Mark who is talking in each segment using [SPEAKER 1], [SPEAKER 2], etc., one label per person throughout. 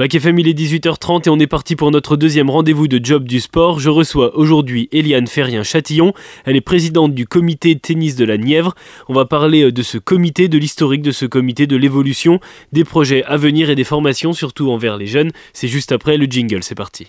[SPEAKER 1] Bac FM, il est 18h30 et on est parti pour notre deuxième rendez-vous de Job du sport. Je reçois aujourd'hui Eliane Ferrien-Châtillon. Elle est présidente du comité tennis de la Nièvre. On va parler euh, de ce comité, de l'historique de ce comité, de l'évolution, des projets à venir et des formations, surtout envers les jeunes. C'est juste après le jingle, c'est parti.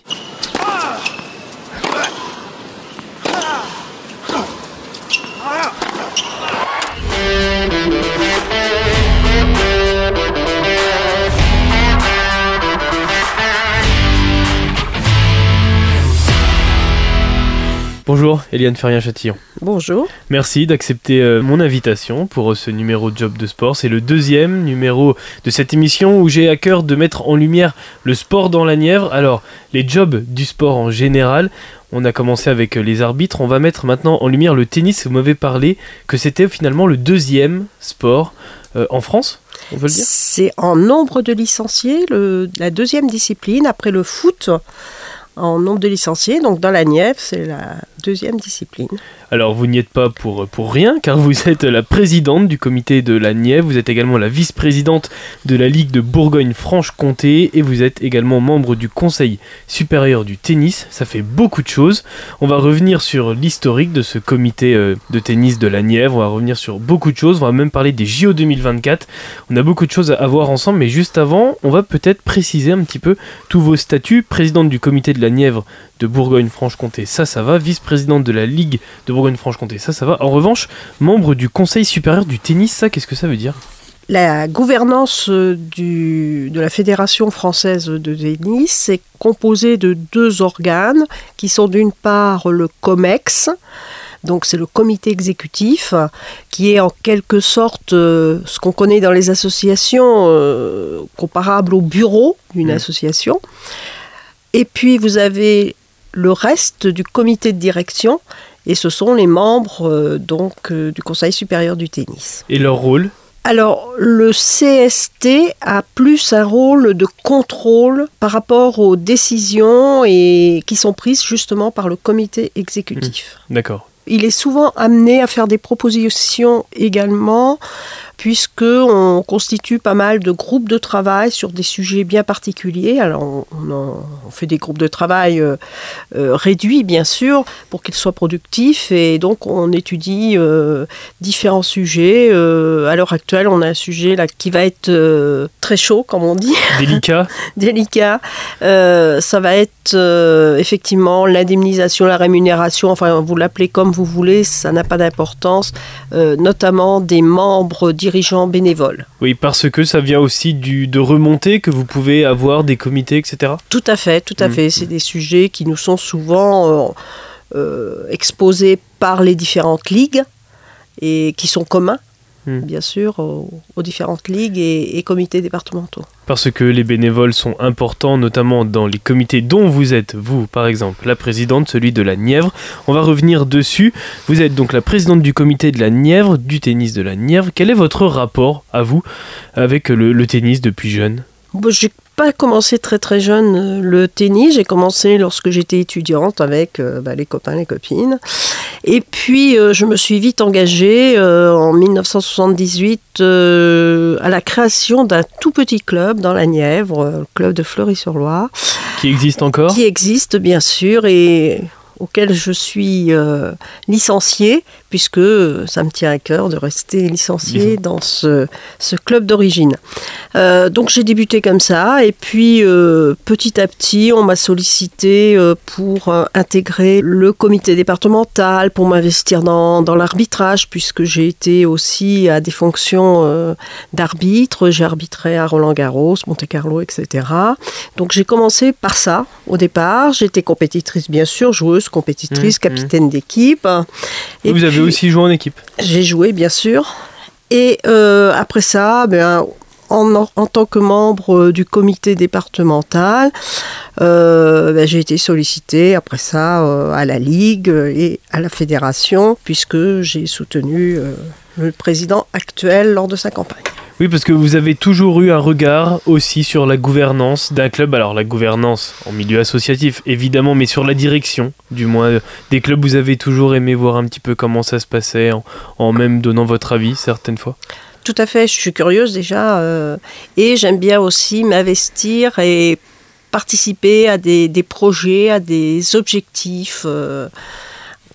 [SPEAKER 1] Bonjour, Eliane Ferrien-Châtillon.
[SPEAKER 2] Bonjour.
[SPEAKER 1] Merci d'accepter euh, mon invitation pour euh, ce numéro de Job de Sport. C'est le deuxième numéro de cette émission où j'ai à cœur de mettre en lumière le sport dans la Nièvre. Alors, les jobs du sport en général. On a commencé avec euh, les arbitres. On va mettre maintenant en lumière le tennis. Vous m'avez parlé que c'était finalement le deuxième sport en France. On peut le dire?
[SPEAKER 2] C'est en nombre de licenciés la deuxième discipline après le foot en nombre de licenciés. Donc dans la Nièvre, c'est la deuxième discipline.
[SPEAKER 1] Alors vous n'y êtes pas pour, pour rien, car vous êtes la présidente du comité de la Nièvre, vous êtes également la vice-présidente de la Ligue de Bourgogne-Franche-Comté, et vous êtes également membre du Conseil supérieur du tennis. Ça fait beaucoup de choses. On va revenir sur l'historique de ce comité euh, de tennis de la Nièvre, on va revenir sur beaucoup de choses, on va même parler des JO 2024. On a beaucoup de choses à voir ensemble, mais juste avant, on va peut-être préciser un petit peu tous vos statuts. Présidente du comité de la Nièvre de Bourgogne-Franche-Comté, ça, ça va. Vice-présidente de la Ligue de Bourgogne-Franche-Comté, ça, ça va. En revanche, membre du Conseil supérieur du tennis, ça, qu'est-ce que ça veut dire?
[SPEAKER 2] La gouvernance du, de la Fédération française de tennis est composée de deux organes qui sont d'une part le COMEX, donc c'est le comité exécutif qui est en quelque sorte euh, ce qu'on connaît dans les associations euh, comparable au bureau d'une mmh. association. Et puis vous avez le reste du comité de direction et ce sont les membres euh, donc euh, du Conseil supérieur du tennis.
[SPEAKER 1] Et leur rôle?
[SPEAKER 2] Alors, le CST a plus un rôle de contrôle par rapport aux décisions et qui sont prises justement par le comité exécutif.
[SPEAKER 1] Mmh. D'accord.
[SPEAKER 2] Il est souvent amené à faire des propositions également puisque on constitue pas mal de groupes de travail sur des sujets bien particuliers. Alors on, fait des groupes de travail euh, euh, réduits bien sûr pour qu'ils soient productifs et donc on étudie euh, différents sujets. à l'heure actuelle, on a un sujet là qui va être très chaud, comme on dit.
[SPEAKER 1] Délicat.
[SPEAKER 2] Délicat. ça va être effectivement l'indemnisation, la rémunération. Enfin, vous l'appelez comme vous voulez, ça n'a pas d'importance. notamment des membres dirigeants bénévoles.
[SPEAKER 1] Oui, parce que ça vient aussi du, de remonter que vous pouvez avoir des comités, etc.
[SPEAKER 2] Tout à fait, tout à mm. fait. C'est des sujets qui nous sont souvent euh, euh, exposés par les différentes ligues et qui sont communs Hmm. bien sûr, aux, différentes ligues et, comités départementaux.
[SPEAKER 1] Parce que les bénévoles sont importants, notamment dans les comités dont vous êtes, vous par exemple, la présidente, celui de la Nièvre. On va revenir dessus. Vous êtes donc la présidente du comité de la Nièvre, du tennis de la Nièvre. Quel est votre rapport à vous avec le, tennis depuis jeune?
[SPEAKER 2] Pas commencé très très jeune euh, le tennis. J'ai commencé lorsque j'étais étudiante avec euh, bah, les copains, les copines. Et puis euh, je me suis vite engagée en 1978 à la création d'un tout petit club dans la Nièvre, le club de Fleury-sur-Loire.
[SPEAKER 1] Qui existe encore?
[SPEAKER 2] Qui existe bien sûr et auquel je suis licenciée puisque ça me tient à cœur de rester licencié dans ce, ce club d'origine. Euh, donc j'ai débuté comme ça, et puis euh, petit à petit, on m'a sollicité euh, pour intégrer le comité départemental, pour m'investir dans, dans l'arbitrage, puisque j'ai été aussi à des fonctions d'arbitre. J'ai arbitré à Roland Garros, Monte Carlo, etc. Donc j'ai commencé par ça au départ. J'étais compétitrice, bien sûr, joueuse, compétitrice, mmh, mmh. capitaine d'équipe.
[SPEAKER 1] Et vous avez aussi joué en équipe
[SPEAKER 2] J'ai joué, bien sûr. Et euh, après ça, ben, en, en, tant que membre euh, du comité départemental, euh, ben, j'ai été sollicité après ça à la Ligue et à la Fédération, puisque j'ai soutenu le président actuel lors de sa campagne.
[SPEAKER 1] Oui, parce que vous avez toujours eu un regard aussi sur la gouvernance d'un club. Alors la gouvernance en milieu associatif, évidemment, mais sur la direction, du moins des clubs. Vous avez toujours aimé voir un petit peu comment ça se passait, en, même donnant votre avis certaines fois.
[SPEAKER 2] Tout à fait, je suis curieuse déjà. euh, et j'aime bien aussi m'investir et participer à des, des projets, à des objectifs, euh,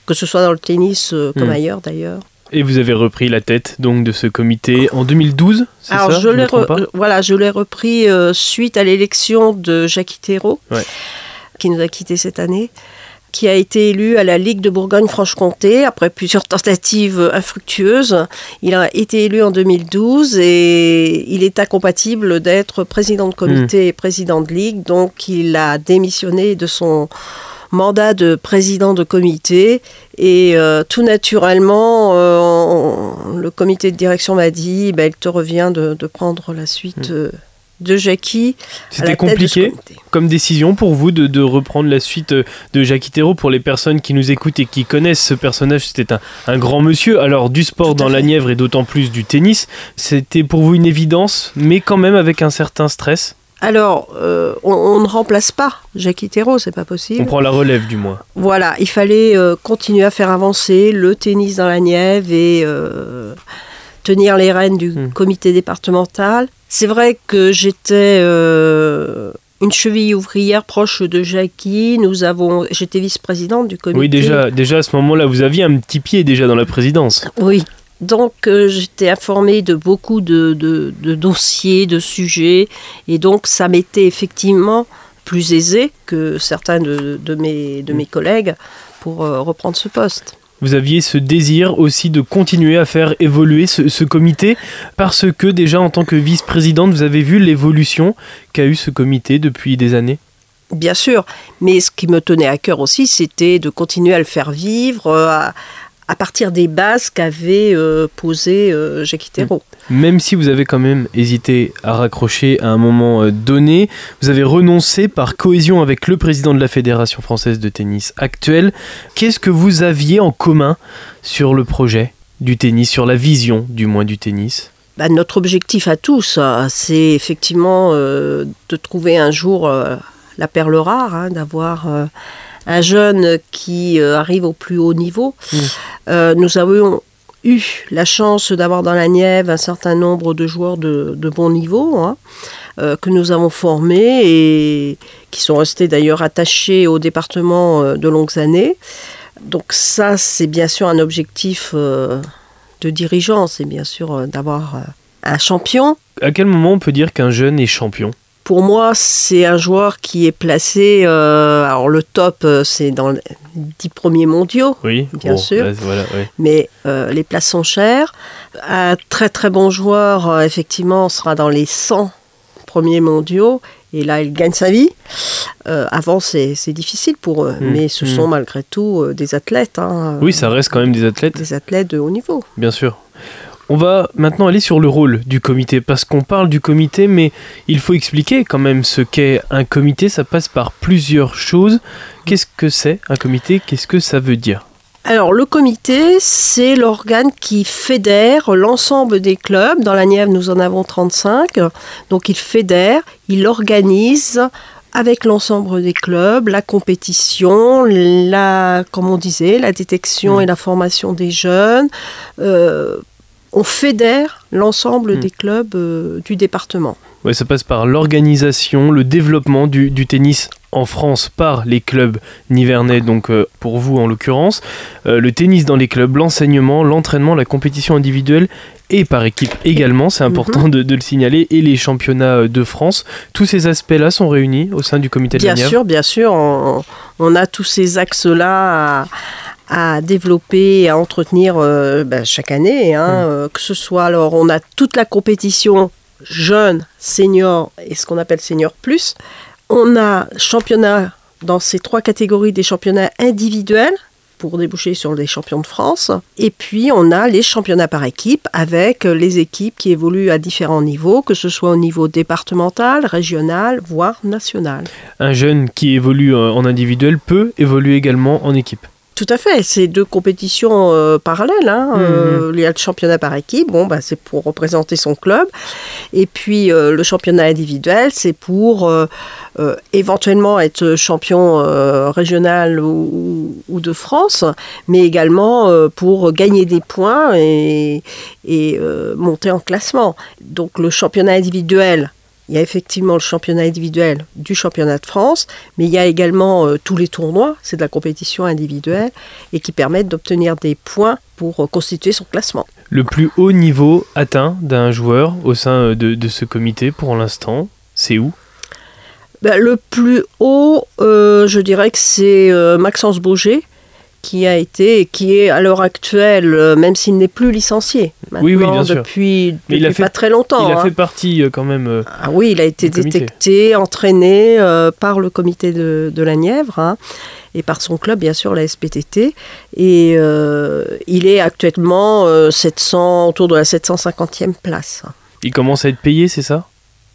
[SPEAKER 2] que ce soit dans le tennis euh, comme
[SPEAKER 1] Hmm.
[SPEAKER 2] ailleurs d'ailleurs.
[SPEAKER 1] Et vous avez repris la tête donc de ce comité en 2012, c'est
[SPEAKER 2] Alors
[SPEAKER 1] ça
[SPEAKER 2] je l'ai re- euh, voilà, je l'ai repris euh, suite à l'élection de Jacques Thérault,
[SPEAKER 1] Ouais.
[SPEAKER 2] qui nous a quittés cette année, qui a été élu à la Ligue de Bourgogne-Franche-Comté après plusieurs tentatives infructueuses. Il a été élu en 2012 et il est incompatible d'être président de comité et président de ligue, donc il a démissionné de son mandat de président de comité. Et euh, tout naturellement euh, on- le comité de direction m'a dit ben, il te revient de, de prendre la suite euh, de Jackie
[SPEAKER 1] C'était compliqué comme décision pour vous de, de reprendre la suite de Jacques Itero pour les personnes qui nous écoutent et qui connaissent ce personnage? C'était un, un grand monsieur. Alors du sport dans la. Nièvre et d'autant plus du tennis c'était pour vous une évidence mais quand même avec un certain stress?
[SPEAKER 2] Alors, euh, on, on ne remplace pas Jackie Thérault, c'est pas
[SPEAKER 1] on
[SPEAKER 2] possible.
[SPEAKER 1] prend la relève du moins
[SPEAKER 2] Voilà, il fallait euh, continuer à faire avancer le tennis dans la Nièvre et euh, tenir les rênes du
[SPEAKER 1] Hmm.
[SPEAKER 2] comité départemental. C'est vrai que j'étais une cheville ouvrière proche de Jackie. Nous avons, j'étais vice-présidente du comité.
[SPEAKER 1] oui déjà, déjà à ce moment là vous aviez un petit pied déjà dans la présidence
[SPEAKER 2] Oui. Donc euh, j'étais informée de beaucoup de, de- de dossiers, de sujets, et donc ça m'était effectivement plus aisé que certains de, de mes, de mes collègues pour euh, reprendre ce poste.
[SPEAKER 1] vous aviez ce désir aussi de continuer à faire évoluer ce, ce comité parce que déjà en tant que vice-présidente vous avez vu l'évolution qu'a eu ce comité depuis des années?
[SPEAKER 2] Bien sûr, mais ce qui me tenait à cœur aussi, c'était de continuer à le faire vivre euh, à, à partir des bases qu'avait euh, posées euh, Jacques Thérault.
[SPEAKER 1] Même si vous avez quand même hésité à raccrocher à un moment euh, donné, vous avez renoncé par cohésion avec le président de la Fédération française de tennis actuelle. Qu'est-ce que vous aviez en commun sur le projet du tennis, sur la vision du moins du tennis?
[SPEAKER 2] Bah, notre objectif à tous, hein, c'est effectivement euh, de trouver un jour euh, la perle rare, hein, d'avoir un jeune qui euh, arrive au plus haut niveau.
[SPEAKER 1] Mm.
[SPEAKER 2] Euh, nous avons eu la chance d'avoir dans la Nièvre un certain nombre de joueurs de, de bon niveau hein, euh, que nous avons formés et qui sont restés d'ailleurs attachés au département euh, de longues années. Donc ça, c'est bien sûr un objectif euh, de dirigeant, c'est bien sûr euh, d'avoir euh, un champion.
[SPEAKER 1] À quel moment on peut dire qu'un jeune est champion?
[SPEAKER 2] Pour moi, c'est un joueur qui est placé. euh, alors, le top, euh, c'est dans les 10 premiers mondiaux,
[SPEAKER 1] Oui,
[SPEAKER 2] Bien sûr.
[SPEAKER 1] là, voilà, ouais.
[SPEAKER 2] mais euh, les places sont chères. Un très très bon joueur, euh, effectivement, sera dans les 100 premiers mondiaux. Et là, il gagne sa vie. Avant, c'est difficile pour eux,
[SPEAKER 1] Mm,
[SPEAKER 2] mais ce
[SPEAKER 1] mm.
[SPEAKER 2] sont malgré tout des athlètes. hein,
[SPEAKER 1] Oui, ça reste quand même des athlètes.
[SPEAKER 2] Des athlètes de haut niveau.
[SPEAKER 1] Bien sûr. On va maintenant aller sur le rôle du comité, parce qu'on parle du comité, mais il faut expliquer quand même ce qu'est un comité. Ça passe par plusieurs choses. Qu'est-ce que c'est un comité? Qu'est-ce que ça veut dire?
[SPEAKER 2] Alors, le comité, c'est l'organe qui fédère l'ensemble des clubs. Dans la Nièvre, nous en avons 35. Donc, il fédère, il organise avec l'ensemble des clubs la compétition, la, comme on disait, la détection
[SPEAKER 1] Mm.
[SPEAKER 2] et la formation des jeunes. Euh, on fédère l'ensemble
[SPEAKER 1] Mm.
[SPEAKER 2] des clubs euh, du département.
[SPEAKER 1] Ouais, ça passe par l'organisation, le développement du, du tennis en France par les clubs nivernais, donc euh, pour vous en l'occurrence, Euh, le tennis dans les clubs, l'enseignement, l'entraînement, la compétition individuelle et par équipe également, c'est important de, de le signaler, et les championnats de France. Tous ces aspects-là sont réunis au sein du comité de
[SPEAKER 2] Bien sûr, bien sûr, on, on a tous ces axes-là à, à développer et à entretenir euh, ben, chaque année. hein,
[SPEAKER 1] Mm.
[SPEAKER 2] euh, que ce soit, alors, on a toute la compétition jeune, senior et ce qu'on appelle senior plus. On a championnat dans ces trois catégories des championnats individuels pour déboucher sur les champions de France. Et puis, on a les championnats par équipe avec les équipes qui évoluent à différents niveaux, que ce soit au niveau départemental, régional, voire national.
[SPEAKER 1] Un jeune qui évolue euh, en individuel peut évoluer également en équipe.
[SPEAKER 2] Tout à fait, c'est deux compétitions euh, parallèles. Hein.
[SPEAKER 1] Mhm.
[SPEAKER 2] Euh, il y a le championnat par équipe, bon, bah, c'est pour représenter son club. Et puis euh, le championnat individuel, c'est pour éventuellement être champion régional ou, ou de France, mais également pour gagner des points et, et monter en classement. Donc le championnat individuel, il y a effectivement le championnat individuel du championnat de France, mais il y a également euh, tous les tournois, c'est de la compétition individuelle, et qui permettent d'obtenir des points pour euh, constituer son classement.
[SPEAKER 1] Le plus haut niveau atteint d'un joueur au sein euh, de, de ce comité pour l'instant, c'est où?
[SPEAKER 2] Ben, le plus haut, euh, je dirais que c'est Maxence Bauger, qui a été, et qui est à l'heure actuelle, euh, même s'il n'est plus licencié,
[SPEAKER 1] Oui, oui,
[SPEAKER 2] maintenant,
[SPEAKER 1] bien sûr.
[SPEAKER 2] depuis,
[SPEAKER 1] Mais il a
[SPEAKER 2] depuis
[SPEAKER 1] fait-
[SPEAKER 2] pas très longtemps.
[SPEAKER 1] Il a
[SPEAKER 2] hein.
[SPEAKER 1] fait partie euh, quand même. euh,
[SPEAKER 2] Ah oui, il a été détecté, entraîné euh, par le comité de, de la Nièvre hein, et par son club, bien sûr, la SPTT. Et euh, il est actuellement euh, 700, autour de la 750e place.
[SPEAKER 1] il commence à être payé, c'est ça?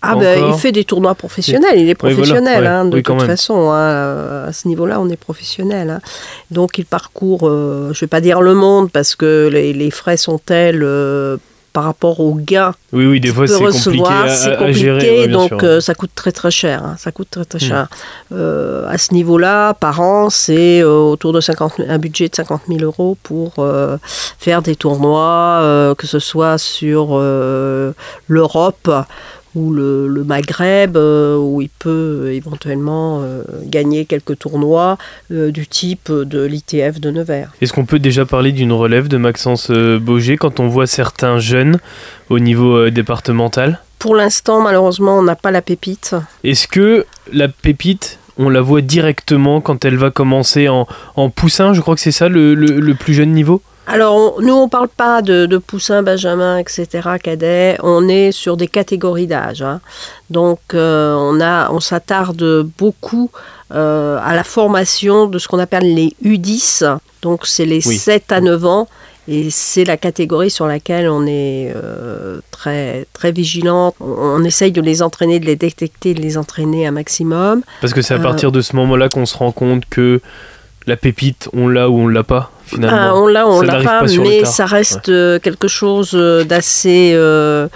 [SPEAKER 2] Ah ben, il fait des tournois professionnels, il est
[SPEAKER 1] Oui, voilà,
[SPEAKER 2] professionnel hein, de
[SPEAKER 1] Oui,
[SPEAKER 2] toute
[SPEAKER 1] même.
[SPEAKER 2] façon. hein, euh, à ce niveau-là, on est professionnel. hein. Donc il parcourt, euh, je ne vais pas dire le monde parce que les, les frais sont tels euh, par rapport aux gains
[SPEAKER 1] Oui, oui, des fois c'est compliqué
[SPEAKER 2] recevoir,
[SPEAKER 1] à,
[SPEAKER 2] c'est
[SPEAKER 1] à- à
[SPEAKER 2] compliqué,
[SPEAKER 1] gérer. ouais,
[SPEAKER 2] donc euh, ça coûte très très cher. hein, ça coûte très très
[SPEAKER 1] Hmm.
[SPEAKER 2] cher. Euh, à ce niveau-là, par an, c'est euh, autour de 50, 000 un budget de 50 000 euros pour faire des tournois, que ce soit sur l'Europe ou le, le Maghreb, euh, où il peut éventuellement euh, gagner quelques tournois euh, du type de l'ITF de Nevers.
[SPEAKER 1] Est-ce qu'on peut déjà parler d'une relève de Maxence euh, Bauger quand on voit certains jeunes au niveau euh, départemental?
[SPEAKER 2] Pour l'instant, malheureusement, on n'a pas la pépite.
[SPEAKER 1] Est-ce que la pépite, on la voit directement quand elle va commencer en, en poussin? Je crois que c'est ça le, le- le plus jeune niveau?
[SPEAKER 2] Alors, on- nous, on parle pas de, de poussins, benjamin, etc., cadet. On est sur des catégories d'âge. hein. Donc, euh, on, a, on s'attarde beaucoup euh, à la formation de ce qu'on appelle les U10. Donc, c'est les
[SPEAKER 1] Oui.
[SPEAKER 2] 7 à 9 ans. Et c'est la catégorie sur laquelle on est euh, très, très vigilant. On, on essaye de les entraîner, de les détecter, de les entraîner un maximum.
[SPEAKER 1] Parce que c'est à partir de ce moment-là qu'on se rend compte que la pépite, on l'a ou on l'a pas,
[SPEAKER 2] Ah, on l'a, on l'a pas, mais ça reste euh, quelque chose euh, d'assez euh,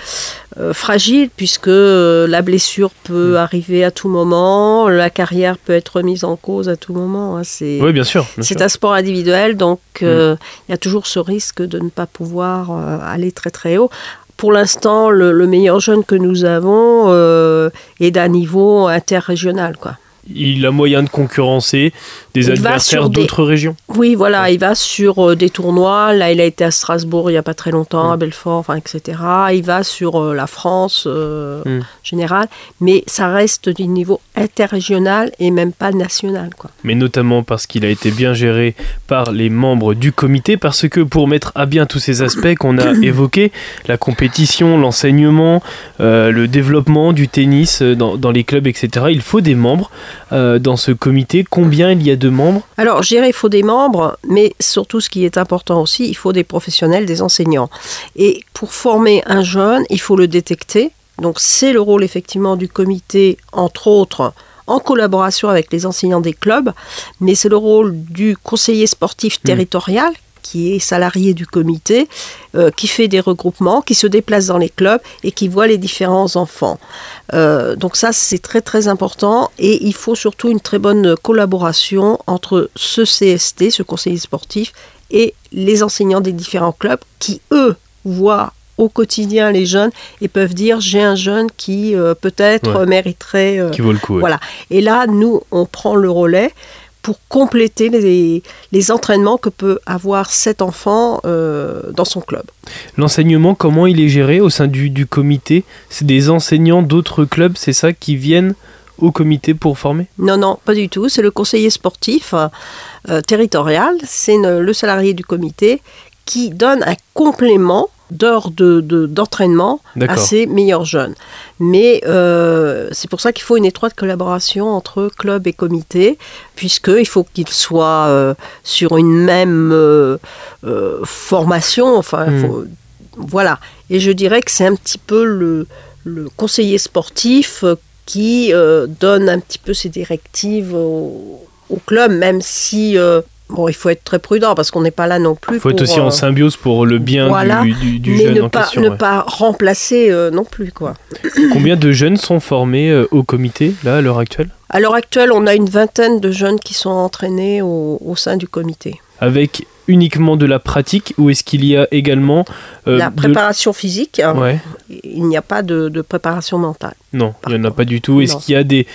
[SPEAKER 2] euh, fragile puisque la blessure peut
[SPEAKER 1] Mm.
[SPEAKER 2] arriver à tout moment, la carrière peut être remise en cause à tout moment. hein, c'est
[SPEAKER 1] Oui, bien sûr.
[SPEAKER 2] c'est un sport individuel, donc euh, il y a toujours ce risque de ne pas pouvoir aller très très haut. Pour l'instant, le, le meilleur jeune que nous avons euh, est d'un niveau interrégional, quoi.
[SPEAKER 1] Il a moyen de concurrencer des adversaires
[SPEAKER 2] des-
[SPEAKER 1] d'autres régions.
[SPEAKER 2] Oui, voilà, il va sur euh, des tournois. Là, il a été à Strasbourg il n'y a pas très longtemps,
[SPEAKER 1] Mm.
[SPEAKER 2] à Belfort, enfin, etc. Il va sur euh, la France euh,
[SPEAKER 1] Mm.
[SPEAKER 2] générale, mais ça reste du niveau interrégional et même pas national, quoi.
[SPEAKER 1] mais notamment parce qu'il a été bien géré par les membres du comité, parce que pour mettre à bien tous ces aspects qu'on a évoqués, la compétition, l'enseignement, euh, le développement du tennis dans, dans les clubs, etc., il faut des membres euh, dans ce comité. Combien il y a de membres
[SPEAKER 2] Alors, je dirais, il faut des membres, mais surtout, ce qui est important aussi, il faut des professionnels, des enseignants. Et pour former un jeune, il faut le détecter. Donc, c'est le rôle effectivement du comité, entre autres, en collaboration avec les enseignants des clubs, mais c'est le rôle du conseiller sportif territorial qui est salarié du comité, euh, qui fait des regroupements, qui se déplace dans les clubs et qui voit les différents enfants. Euh, donc ça, c'est très très important et il faut surtout une très bonne collaboration entre ce CST, ce conseiller sportif, et les enseignants des différents clubs qui, eux, voient au quotidien les jeunes et peuvent dire j'ai un jeune qui euh, peut-être
[SPEAKER 1] Ouais.
[SPEAKER 2] mériterait... euh,
[SPEAKER 1] qui vaut le coup ouais.
[SPEAKER 2] voilà. Et là, nous, on prend le relais pour compléter les, les entraînements que peut avoir cet enfant euh, dans son club.
[SPEAKER 1] L'enseignement, comment il est géré au sein du, du comité? C'est des enseignants d'autres clubs, c'est ça, qui viennent au comité pour former?
[SPEAKER 2] Non, non, pas du tout. C'est le conseiller sportif euh, territorial, c'est le salarié du comité qui donne un complément d'heures de- de- d'entraînement à ses meilleurs jeunes. Mais euh, c'est pour ça qu'il faut une étroite collaboration entre club et comité, puisqu'il faut qu'ils soient euh, sur une même euh, formation. Enfin,
[SPEAKER 1] Hmm.
[SPEAKER 2] faut- voilà. Et je dirais que c'est un petit peu le, le conseiller sportif qui donne un petit peu ses directives au, au club, même si Bon, il faut être très prudent parce qu'on n'est pas là non plus.
[SPEAKER 1] Il faut
[SPEAKER 2] pour,
[SPEAKER 1] être aussi en
[SPEAKER 2] euh,
[SPEAKER 1] symbiose pour le bien
[SPEAKER 2] voilà,
[SPEAKER 1] du, du, du
[SPEAKER 2] mais
[SPEAKER 1] jeune
[SPEAKER 2] ne
[SPEAKER 1] en
[SPEAKER 2] pas,
[SPEAKER 1] question.
[SPEAKER 2] ne
[SPEAKER 1] ouais.
[SPEAKER 2] pas remplacer euh, non plus, quoi.
[SPEAKER 1] Combien de jeunes sont formés euh, au comité, là, à l'heure actuelle?
[SPEAKER 2] À l'heure actuelle, on a une vingtaine de jeunes qui sont entraînés au, au sein du comité.
[SPEAKER 1] Avec uniquement de la pratique ou est-ce qu'il y a également
[SPEAKER 2] La
[SPEAKER 1] de-
[SPEAKER 2] préparation physique, hein,
[SPEAKER 1] Ouais,
[SPEAKER 2] il n'y a pas de, de préparation mentale.
[SPEAKER 1] non, il n'y en a pas du tout. Est-ce qu'il y a des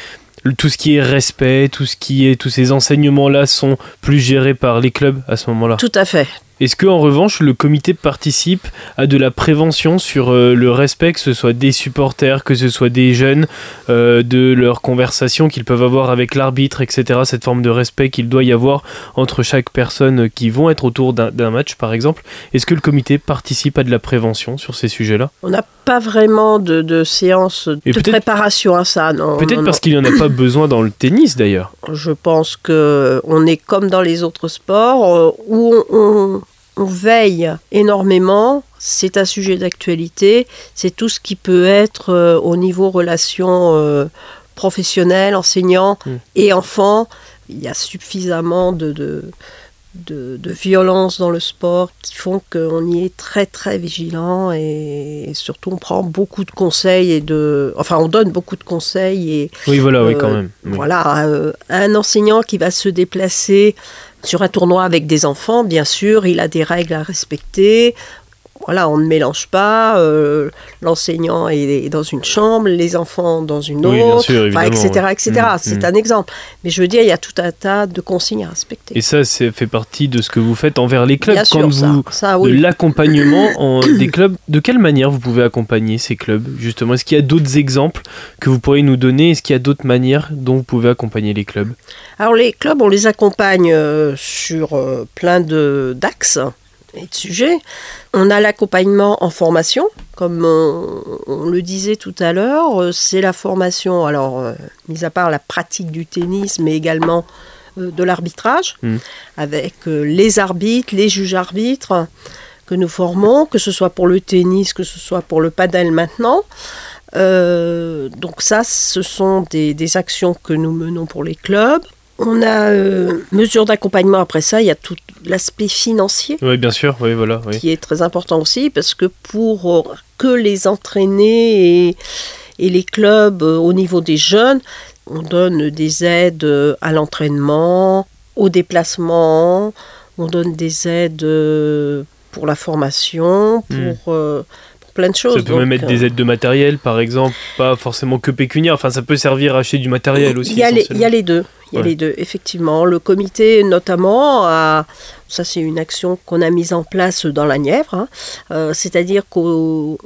[SPEAKER 1] tout ce qui est respect, tout ce qui est tous ces enseignements là sont plus gérés par les clubs à ce moment-là.
[SPEAKER 2] Tout à fait.
[SPEAKER 1] Est-ce que en revanche le comité participe à de la prévention sur euh, le respect, que ce soit des supporters, que ce soit des jeunes, euh, de leurs conversations qu'ils peuvent avoir avec l'arbitre, etc. Cette forme de respect qu'il doit y avoir entre chaque personne qui vont être autour d'un match, par exemple? Est-ce que le comité participe à de la prévention sur ces sujets-là?
[SPEAKER 2] On n'a pas vraiment de, de séance
[SPEAKER 1] Et
[SPEAKER 2] de préparation à ça. Non,
[SPEAKER 1] Peut-être parce qu'il n'y en a pas besoin dans le tennis d'ailleurs.
[SPEAKER 2] Je pense que on est comme dans les autres sports euh, où on, on- on veille énormément. C'est un sujet d'actualité. C'est tout ce qui peut être euh, au niveau relations euh, professionnelles, enseignants
[SPEAKER 1] Mm.
[SPEAKER 2] et enfants. Il y a suffisamment de, de, de, de violence dans le sport qui font qu'on y est très très vigilant et, surtout on prend beaucoup de conseils et de enfin on donne beaucoup de conseils et
[SPEAKER 1] Oui, voilà, oui,
[SPEAKER 2] Euh,
[SPEAKER 1] quand même. Oui.
[SPEAKER 2] voilà euh, un enseignant qui va se déplacer sur un tournoi avec des enfants bien sûr il a des règles à respecter voilà, on ne mélange pas. euh, L'enseignant est dans une chambre, les enfants dans une
[SPEAKER 1] Oui, bien
[SPEAKER 2] autre,
[SPEAKER 1] sûr,
[SPEAKER 2] enfin,
[SPEAKER 1] évidemment,
[SPEAKER 2] etc. etc.
[SPEAKER 1] Mm,
[SPEAKER 2] C'est
[SPEAKER 1] mm.
[SPEAKER 2] un exemple. Mais je veux dire, il y a tout un tas de consignes à respecter.
[SPEAKER 1] Et ça, c'est fait partie de ce que vous faites envers les clubs
[SPEAKER 2] Bien
[SPEAKER 1] quand
[SPEAKER 2] sûr, ça,
[SPEAKER 1] vous
[SPEAKER 2] ça, oui.
[SPEAKER 1] l'accompagnement en- des clubs. De quelle manière vous pouvez accompagner ces clubs Justement, est-ce qu'il y a d'autres exemples que vous pourriez nous donner? Est-ce qu'il y a d'autres manières dont vous pouvez accompagner les clubs?
[SPEAKER 2] Alors les clubs, on les accompagne euh, sur euh, plein de d'axes et de sujets. On a l'accompagnement en formation, comme on, on le disait tout à l'heure, euh, c'est la formation, alors euh, mis à part la pratique du tennis, mais également euh, de l'arbitrage,
[SPEAKER 1] Mm.
[SPEAKER 2] avec les arbitres, les juges arbitres que nous formons, que ce soit pour le tennis, que ce soit pour le padel maintenant. Euh, donc ça, ce sont des, des actions que nous menons pour les clubs. On a euh, mesures d'accompagnement après ça, il y a tout l'aspect financier
[SPEAKER 1] Oui, bien sûr, oui, voilà. Oui.
[SPEAKER 2] qui est très important aussi parce que pour euh, que les entraînés et, et les clubs euh, au niveau des jeunes, on donne des aides euh, à l'entraînement, au déplacement, on donne des aides pour la formation, pour,
[SPEAKER 1] Hmm.
[SPEAKER 2] euh, pour plein de choses.
[SPEAKER 1] Ça peut même être des
[SPEAKER 2] euh,
[SPEAKER 1] aides de matériel, par exemple, pas forcément que pécuniaire. Enfin, ça peut servir à acheter du matériel aussi.
[SPEAKER 2] Il y a, les, il y a
[SPEAKER 1] essentiellement.
[SPEAKER 2] les deux. Il y a
[SPEAKER 1] Ouais.
[SPEAKER 2] les deux, effectivement. Le comité, notamment, a, ça c'est une action qu'on a mise en place dans la Nièvre, hein. Euh, c'est-à-dire qu'on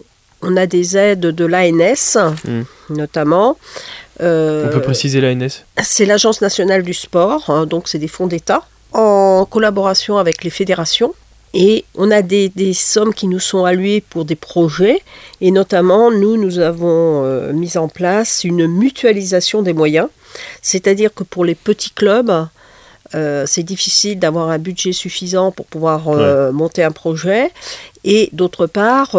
[SPEAKER 2] on a des aides de l'ANS,
[SPEAKER 1] Mm.
[SPEAKER 2] notamment. Euh,
[SPEAKER 1] On peut préciser l'ANS
[SPEAKER 2] c'est l'Agence nationale du sport, hein, donc c'est des fonds d'État, en collaboration avec les fédérations. Et on a des, des sommes qui nous sont allouées pour des projets. Et notamment, nous, nous avons euh, mis en place une mutualisation des moyens. C'est-à-dire que pour les petits clubs, euh, c'est difficile d'avoir un budget suffisant pour pouvoir euh, monter un projet. Et d'autre part,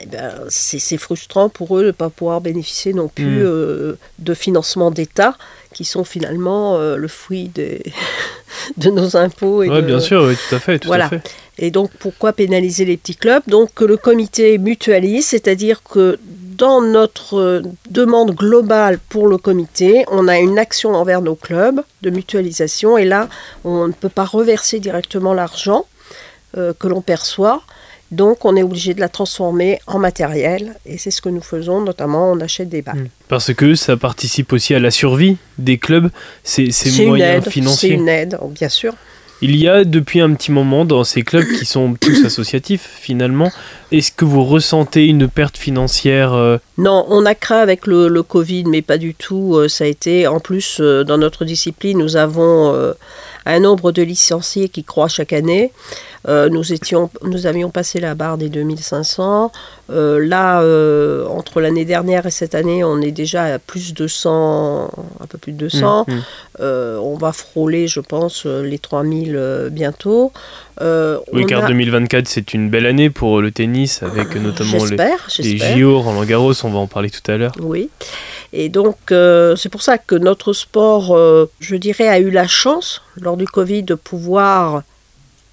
[SPEAKER 2] eh ben, c'est frustrant pour eux de ne pas pouvoir bénéficier non plus
[SPEAKER 1] Mm.
[SPEAKER 2] euh, de financements d'État qui sont finalement euh, le fruit des de nos impôts.
[SPEAKER 1] Oui,
[SPEAKER 2] de-
[SPEAKER 1] bien sûr, oui, tout à fait. Tout
[SPEAKER 2] Voilà.
[SPEAKER 1] à fait.
[SPEAKER 2] Et donc, pourquoi pénaliser les petits clubs? Donc, que le comité mutualise, c'est-à-dire que dans notre euh, demande globale pour le comité, on a une action envers nos clubs de mutualisation. Et là, on ne peut pas reverser directement l'argent euh, que l'on perçoit. Donc, on est obligé de la transformer en matériel. Et c'est ce que nous faisons, notamment, on achète des balles.
[SPEAKER 1] Parce que ça participe aussi à la survie des clubs, ces, ces moyens
[SPEAKER 2] aide, c'est
[SPEAKER 1] financiers.
[SPEAKER 2] une aide, bien sûr.
[SPEAKER 1] Il y a depuis un petit moment dans ces clubs qui sont tous associatifs finalement, est-ce que vous ressentez une perte financière euh,
[SPEAKER 2] Non, on a craint avec le, le Covid, mais pas du tout. Euh, Ça a été, en plus, euh, dans notre discipline, nous avons un nombre de licenciés qui croît chaque année. Euh, nous, étions, nous avions passé la barre des 2500. Euh, là, euh, entre l'année dernière et cette année, on est déjà à plus de 100, un peu plus de 200.
[SPEAKER 1] hum, hum.
[SPEAKER 2] Euh, on va frôler, je pense, les 3000 euh, bientôt. Euh,
[SPEAKER 1] Oui, car
[SPEAKER 2] a-
[SPEAKER 1] 2024 c'est une belle année pour le tennis avec notamment les, les. JO, Roland Garros, on va en parler tout à l'heure.
[SPEAKER 2] Oui. Et donc, euh, c'est pour ça que notre sport, euh, je dirais, a eu la chance lors du Covid, de pouvoir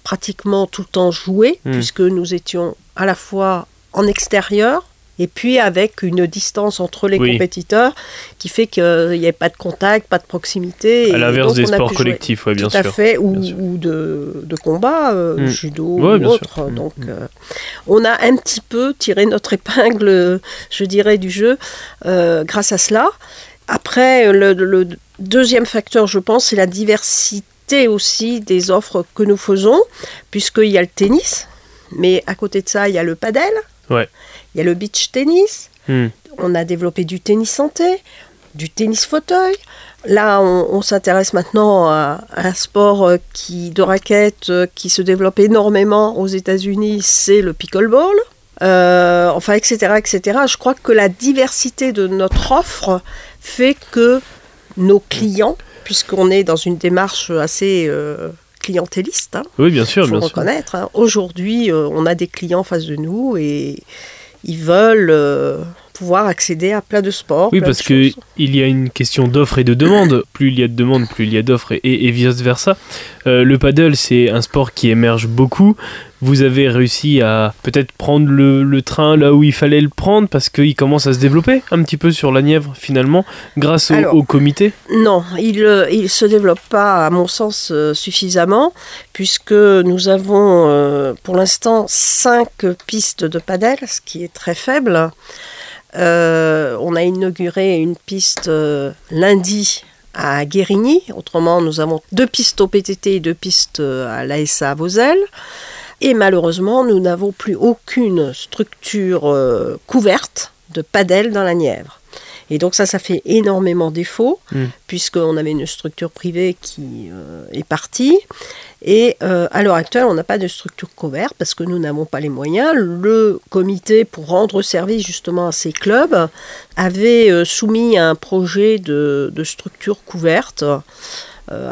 [SPEAKER 2] pratiquement tout le temps jouer,
[SPEAKER 1] Mm.
[SPEAKER 2] puisque nous étions à la fois en extérieur et puis avec une distance entre les
[SPEAKER 1] Oui.
[SPEAKER 2] compétiteurs qui fait qu'il n'y avait pas de contact, pas de proximité.
[SPEAKER 1] À l'inverse des sports collectifs, ouais, bien
[SPEAKER 2] Tout à
[SPEAKER 1] sûr.
[SPEAKER 2] fait, ou, de, de combat, euh,
[SPEAKER 1] Mm.
[SPEAKER 2] judo
[SPEAKER 1] Ouais,
[SPEAKER 2] ou autre.
[SPEAKER 1] sûr. Mm,
[SPEAKER 2] Donc,
[SPEAKER 1] mm.
[SPEAKER 2] euh, on a un petit peu tiré notre épingle, je dirais, du jeu euh, grâce à cela. Après, le, le deuxième facteur, je pense, c'est la diversité aussi des offres que nous faisons, puisqu'il y a le tennis, mais à côté de ça, il y a le padel,
[SPEAKER 1] Ouais.
[SPEAKER 2] Il y a le beach tennis,
[SPEAKER 1] Hmm.
[SPEAKER 2] on a développé du tennis santé, du tennis fauteuil. Là, on, on s'intéresse maintenant à, à un sport euh, qui, de raquette euh, qui se développe énormément aux États-Unis, c'est le pickleball. Euh, enfin, etc., etc. Je crois que la diversité de notre offre fait que nos clients, puisqu'on est dans une démarche assez euh, clientéliste, hein,
[SPEAKER 1] Oui, bien sûr,
[SPEAKER 2] faut
[SPEAKER 1] bien
[SPEAKER 2] reconnaître. hein. Aujourd'hui, euh, on a des clients en face de nous et ils veulent euh, pouvoir accéder à plein de sports.
[SPEAKER 1] Oui, parce
[SPEAKER 2] de
[SPEAKER 1] que
[SPEAKER 2] choses.
[SPEAKER 1] il y a une question d'offre et de demande. plus il y a de demande, plus il y a d'offres et, et vice versa. Euh, le paddle, c'est un sport qui émerge beaucoup. Vous avez réussi à peut-être prendre le, le train là où il fallait le prendre parce qu'il commence à se développer un petit peu sur la Nièvre finalement, grâce au,
[SPEAKER 2] Alors,
[SPEAKER 1] au comité.
[SPEAKER 2] Non, il ne se développe pas, à mon sens, euh, suffisamment, puisque nous avons euh, pour l'instant cinq pistes de padel, ce qui est très faible. Euh, on a inauguré une piste euh, lundi à Guérigny. Autrement, nous avons deux pistes au PTT et deux pistes euh, à l'ASA à Vosel. Et malheureusement, nous n'avons plus aucune structure couverte de padel dans la Nièvre. Et donc ça, ça fait énormément défaut,
[SPEAKER 1] Mm.
[SPEAKER 2] puisqu'on avait une structure privée qui euh, est partie. Et euh, à l'heure actuelle, on n'a pas de structure couverte parce que nous n'avons pas les moyens. Le comité, pour rendre service justement à ces clubs, avait euh, soumis un projet de, de structure couverte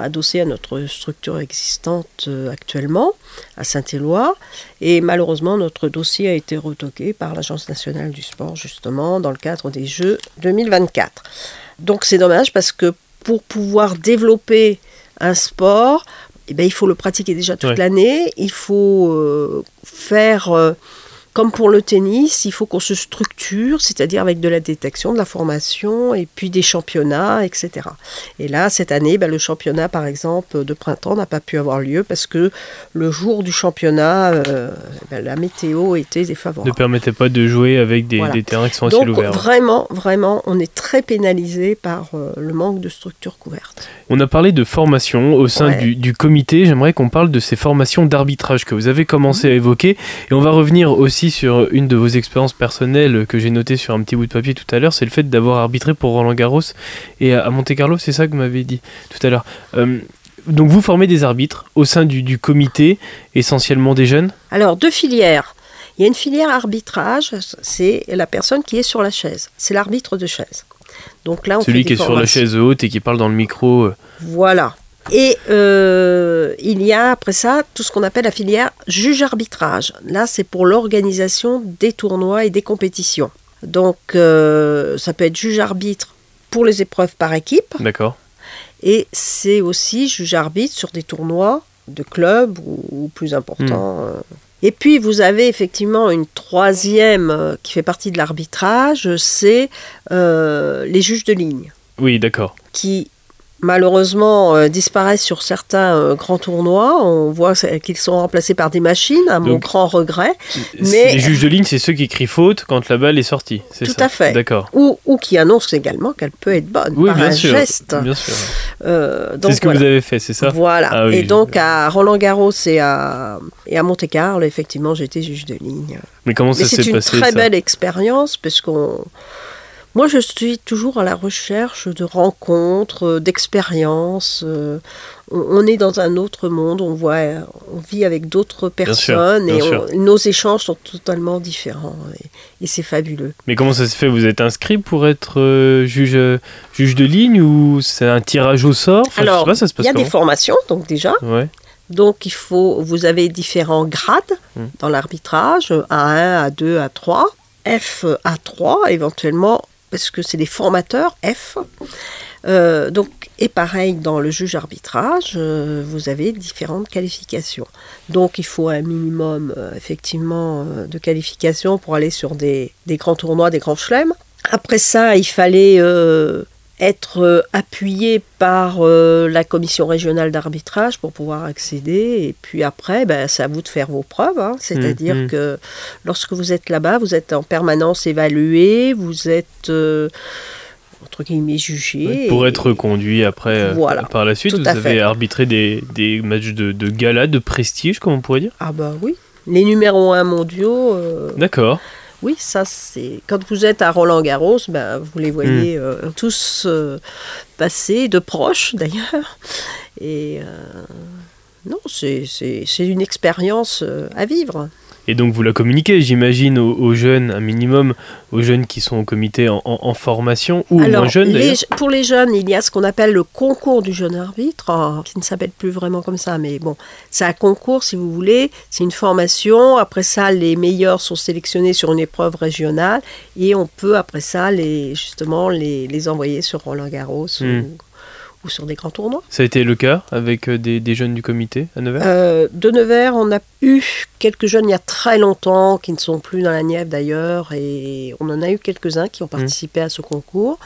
[SPEAKER 2] adossé à notre structure existante euh, actuellement à Saint-Éloi. Et malheureusement, notre dossier a été retoqué par l'Agence nationale du sport, justement, dans le cadre des Jeux 2024. Donc c'est dommage parce que pour pouvoir développer un sport, eh ben, il faut le pratiquer déjà toute
[SPEAKER 1] Ouais.
[SPEAKER 2] l'année. Il faut euh, faire, euh, comme pour le tennis, il faut qu'on se structure, c'est-à-dire avec de la détection, de la formation, et puis des championnats, etc. Et là, cette année, ben, le championnat, par exemple, de printemps n'a pas pu avoir lieu parce que le jour du championnat, euh, ben, la météo était
[SPEAKER 1] Ne
[SPEAKER 2] défavorable.
[SPEAKER 1] permettait pas de jouer avec des,
[SPEAKER 2] Voilà.
[SPEAKER 1] des terrains qui sont à ciel
[SPEAKER 2] Donc
[SPEAKER 1] ouvert.
[SPEAKER 2] vraiment, vraiment, on est très pénalisé par euh, le manque de structure couverte.
[SPEAKER 1] On a parlé de formation au sein
[SPEAKER 2] Ouais.
[SPEAKER 1] du, du comité. J'aimerais qu'on parle de ces formations d'arbitrage que vous avez commencé à évoquer. Et on va revenir aussi sur une de vos expériences personnelles que j'ai notées sur un petit bout de papier tout à l'heure. C'est le fait d'avoir arbitré pour Roland Garros et à à Monte Carlo. C'est ça que vous m'avez dit tout à l'heure. Euh, donc vous formez des arbitres au sein du, du comité, essentiellement des jeunes?
[SPEAKER 2] Alors, deux filières. Il y a une filière arbitrage, c'est la personne qui est sur la chaise. C'est l'arbitre de chaise. Donc là, on
[SPEAKER 1] Celui qui est sur la chaise haute et qui parle dans le micro. euh,
[SPEAKER 2] Voilà. Et euh, il y a après ça tout ce qu'on appelle la filière juge-arbitrage. Là, c'est pour l'organisation des tournois et des compétitions. Donc, euh, ça peut être juge-arbitre pour les épreuves par équipe,
[SPEAKER 1] D'accord.
[SPEAKER 2] et c'est aussi juge-arbitre sur des tournois de clubs ou, ou plus importants. euh. Et puis, vous avez effectivement une troisième qui fait partie de l'arbitrage, c'est euh, les juges de ligne
[SPEAKER 1] Oui, d'accord.
[SPEAKER 2] qui malheureusement euh, disparaissent sur certains euh, grands tournois. On voit qu'ils sont remplacés par des machines, à mon
[SPEAKER 1] Donc,
[SPEAKER 2] grand regret,
[SPEAKER 1] Mais... Les juges de ligne, c'est ceux qui crient faute quand la balle est sortie. c'est
[SPEAKER 2] Tout
[SPEAKER 1] ça
[SPEAKER 2] à fait.
[SPEAKER 1] D'accord.
[SPEAKER 2] ou, ou qui annoncent également qu'elle peut être bonne
[SPEAKER 1] Oui,
[SPEAKER 2] par
[SPEAKER 1] bien
[SPEAKER 2] un
[SPEAKER 1] sûr.
[SPEAKER 2] geste.
[SPEAKER 1] Bien sûr.
[SPEAKER 2] Euh,
[SPEAKER 1] C'est ce que
[SPEAKER 2] voilà.
[SPEAKER 1] vous avez fait, c'est ça
[SPEAKER 2] Voilà.
[SPEAKER 1] Ah oui,
[SPEAKER 2] et donc à Roland Garros et à, et à Monte Carlo, effectivement, j'étais juge de ligne.
[SPEAKER 1] Mais comment ça
[SPEAKER 2] c'est
[SPEAKER 1] s'est
[SPEAKER 2] une
[SPEAKER 1] passé
[SPEAKER 2] très
[SPEAKER 1] ça
[SPEAKER 2] belle expérience parce qu'on. Moi, je suis toujours à la recherche de rencontres, euh, d'expériences. euh, On, est dans un autre monde, on voit, on vit avec d'autres personnes
[SPEAKER 1] bien
[SPEAKER 2] et on- nos échanges sont totalement différents et, et c'est fabuleux.
[SPEAKER 1] Mais comment ça se fait? Vous êtes inscrit pour être euh, juge, juge de ligne ou c'est un tirage au sort? Enfin, je
[SPEAKER 2] Alors,
[SPEAKER 1] sais pas, ça se
[SPEAKER 2] Il y a des formations, donc déjà.
[SPEAKER 1] Ouais.
[SPEAKER 2] Donc, il faut, vous avez différents grades
[SPEAKER 1] Mm. dans
[SPEAKER 2] dans l'arbitrage, A1, A2, A3, F, A3 éventuellement, parce que c'est des formateurs F. Euh, donc, et pareil, dans le juge arbitrage, euh, vous avez différentes qualifications. Donc, il faut un minimum, euh, effectivement, de qualifications pour aller sur des, des grands tournois, des grands chelems. Après ça, il fallait être euh, appuyé par euh, la commission régionale d'arbitrage pour pouvoir accéder. Et puis après, ben, c'est à vous de faire vos preuves. hein. C'est-à-dire
[SPEAKER 1] Mhm.
[SPEAKER 2] que lorsque vous êtes là-bas, vous êtes en permanence évalué, vous êtes, euh, entre guillemets, jugé.
[SPEAKER 1] Pour
[SPEAKER 2] et-
[SPEAKER 1] être conduit après,
[SPEAKER 2] Voilà,
[SPEAKER 1] par la suite, vous avez
[SPEAKER 2] fait.
[SPEAKER 1] arbitré des, des matchs de, de gala, de prestige, comme on pourrait dire?
[SPEAKER 2] Ah bah oui. Les numéros 1 mondiaux, euh,
[SPEAKER 1] D'accord.
[SPEAKER 2] Oui, ça c'est... Quand vous êtes à Roland Garros, ben, vous les voyez
[SPEAKER 1] Hmm.
[SPEAKER 2] euh, tous euh, passer, de proches d'ailleurs. Et euh, non, c'est, c'est, c'est une expérience à vivre.
[SPEAKER 1] Et donc vous la communiquez, j'imagine, aux, aux jeunes, un minimum, aux jeunes qui sont au comité en, en- en formation, ou
[SPEAKER 2] Alors,
[SPEAKER 1] moins jeunes
[SPEAKER 2] les- pour les jeunes, il y a ce qu'on appelle le concours du jeune arbitre, euh, qui ne s'appelle plus vraiment comme ça, mais bon, c'est un concours si vous voulez, c'est une formation. Après ça, les meilleurs sont sélectionnés sur une épreuve régionale et on peut après ça les justement les, les envoyer sur Roland Garros
[SPEAKER 1] Hmm.
[SPEAKER 2] ou, ou sur des grands tournois.
[SPEAKER 1] Ça a été le cas avec euh, des, des jeunes du comité à Nevers?
[SPEAKER 2] Euh, de Nevers, on a eu quelques jeunes il y a très longtemps, qui ne sont plus dans la Nièvre d'ailleurs, et on en a eu quelques-uns qui ont participé à ce concours.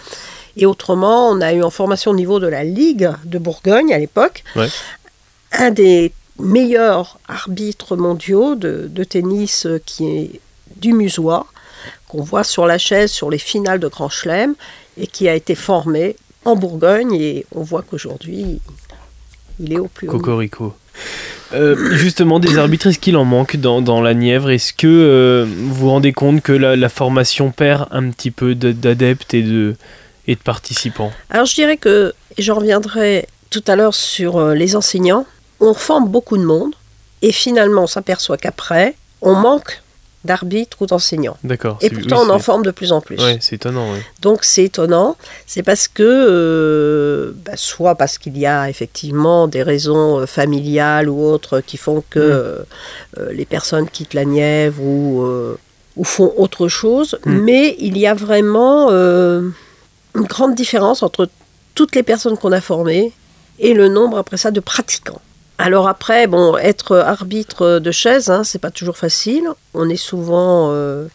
[SPEAKER 2] Et autrement, on a eu en formation au niveau de la Ligue de Bourgogne à l'époque,
[SPEAKER 1] Ouais.
[SPEAKER 2] un des meilleurs arbitres mondiaux de, de tennis euh, qui est du Musois, qu'on voit sur la chaise sur les finales de Grand Chelem, et qui a été formé en Bourgogne, et on voit qu'aujourd'hui, il est au plus haut.
[SPEAKER 1] Cocorico. Euh, justement, des arbitres, est-ce qu'il en manque dans, dans la Nièvre Est-ce que euh, vous vous rendez compte que la, la formation perd un petit peu de- d'adeptes et de, et de participants?
[SPEAKER 2] Alors je dirais que, et je reviendrai tout à l'heure sur euh, les enseignants, on forme beaucoup de monde et finalement on s'aperçoit qu'après, on manque d'arbitres ou d'enseignants.
[SPEAKER 1] D'accord.
[SPEAKER 2] Et pourtant
[SPEAKER 1] oui,
[SPEAKER 2] on en forme de plus en plus.
[SPEAKER 1] Ouais, c'est étonnant. ouais.
[SPEAKER 2] Donc c'est étonnant, c'est parce que, euh, bah, soit parce qu'il y a effectivement des raisons euh, familiales ou autres qui font que
[SPEAKER 1] Mm.
[SPEAKER 2] euh, les personnes quittent la Nièvre ou, euh, ou font autre chose,
[SPEAKER 1] Mm.
[SPEAKER 2] mais il y a vraiment une grande différence entre toutes les personnes qu'on a formées et le nombre après ça de pratiquants. Alors après, bon, être arbitre de chaise, hein, c'est pas toujours facile. On est souvent euh,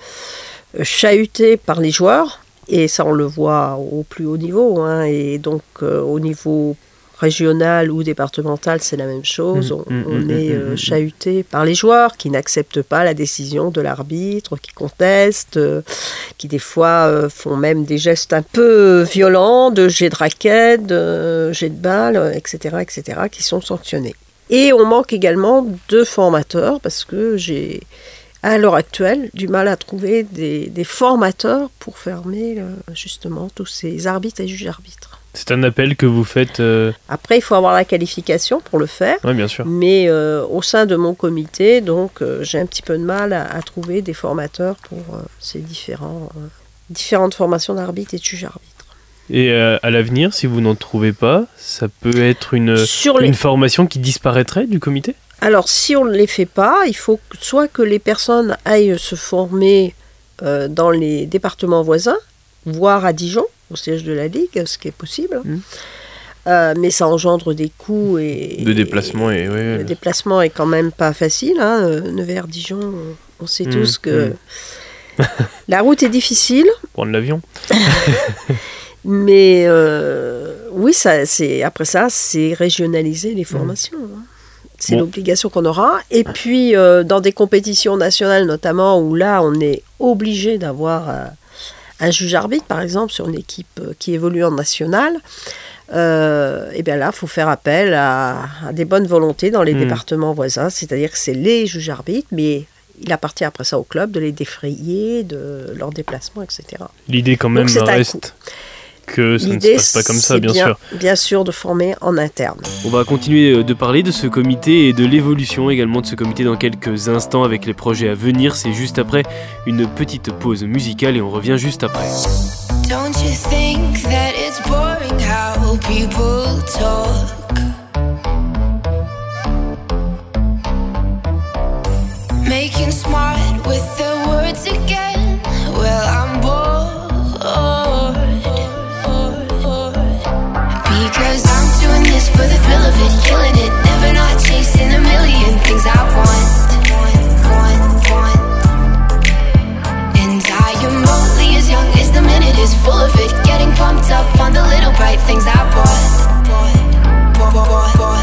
[SPEAKER 2] chahuté par les joueurs, et ça on le voit au plus haut niveau. hein, et donc euh, au niveau régional ou départemental, c'est la même chose.
[SPEAKER 1] Mhm,
[SPEAKER 2] on on
[SPEAKER 1] mhm,
[SPEAKER 2] est euh, chahuté par les joueurs qui n'acceptent pas la décision de l'arbitre, qui contestent, euh, qui des fois euh, font même des gestes un peu violents, de jet de raquette, de jet de balle, etc., etc., qui sont sanctionnés. Et on manque également de formateurs parce que j'ai, à l'heure actuelle, du mal à trouver des, des formateurs pour fermer euh, justement tous ces arbitres et juges arbitres.
[SPEAKER 1] C'est un appel que vous faites. euh,
[SPEAKER 2] Après, il faut avoir la qualification pour le faire.
[SPEAKER 1] Ouais, bien sûr.
[SPEAKER 2] Mais euh, au sein de mon comité, donc j'ai un petit peu de mal à, à trouver des formateurs pour ces différents, différentes formations d'arbitre et de juge arbitre.
[SPEAKER 1] Et euh, à l'avenir, si vous n'en trouvez pas, ça peut être une,
[SPEAKER 2] Sur les...
[SPEAKER 1] Une formation qui disparaîtrait du comité?
[SPEAKER 2] Alors, si on ne les fait pas, il faut que- soit que les personnes aillent se former euh, dans les départements voisins, voire à Dijon, au siège de la Ligue, ce qui est possible.
[SPEAKER 1] Mhm.
[SPEAKER 2] Euh, mais ça engendre des coûts et.
[SPEAKER 1] de déplacement et ouais,
[SPEAKER 2] Le déplacement est quand même pas facile. Hein. euh, Nevers-Dijon, on- on sait
[SPEAKER 1] Mhm,
[SPEAKER 2] tous que
[SPEAKER 1] mhm.
[SPEAKER 2] la route est difficile.
[SPEAKER 1] prendre l'avion.
[SPEAKER 2] Mais euh, oui, ça, c'est après ça, c'est régionaliser les formations. hein. C'est
[SPEAKER 1] Bon.
[SPEAKER 2] l'obligation qu'on aura. Et puis, euh, dans des compétitions nationales notamment, où là, on est obligé d'avoir euh, un juge arbitre, par exemple, sur une équipe qui évolue en national, euh, et bien là, il faut faire appel à, à des bonnes volontés dans les
[SPEAKER 1] Mm.
[SPEAKER 2] départements voisins. C'est-à-dire que c'est les juges arbitres, mais il appartient après ça au club de les défrayer, de leurs déplacements, etc.
[SPEAKER 1] L'idée quand même
[SPEAKER 2] Donc,
[SPEAKER 1] reste que ça ne se
[SPEAKER 2] L'idée,
[SPEAKER 1] passe pas comme ça,
[SPEAKER 2] c'est
[SPEAKER 1] bien sûr.
[SPEAKER 2] Bien sûr, de former en interne.
[SPEAKER 1] On va continuer euh, de parler de ce comité et de l'évolution également de ce comité dans quelques instants avec les projets à venir. C'est juste après une petite pause musicale et on revient juste après.
[SPEAKER 3] Don't you think that it's boring how people talk? Making smart with their words again. For the thrill of it, killing it. Never not chasing a million things I want. And I am only as young as the minute is full of it. Getting pumped up on the little bright things I bought.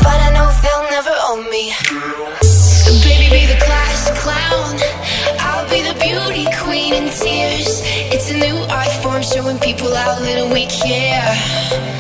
[SPEAKER 3] But I know they'll never own me. Baby, be the class clown. I'll be the beauty queen in tears. It's a new art form showing people how little we care.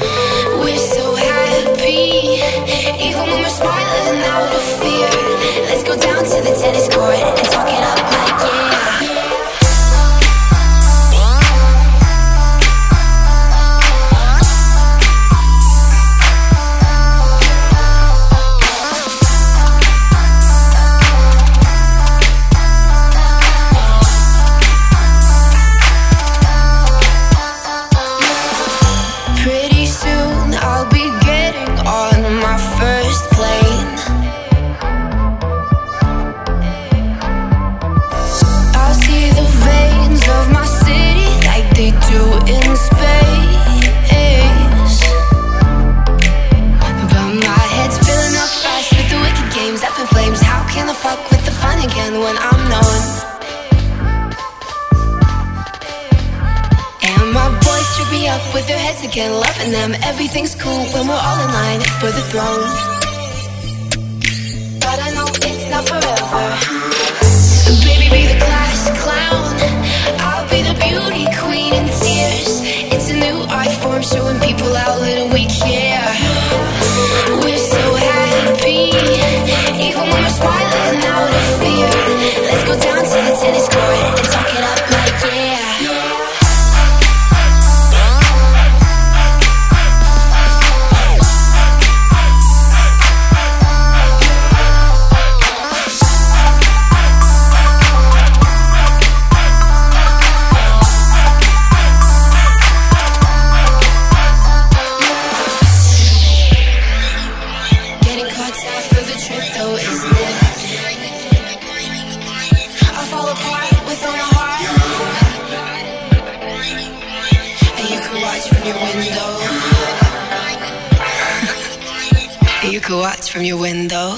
[SPEAKER 3] Watch from your window.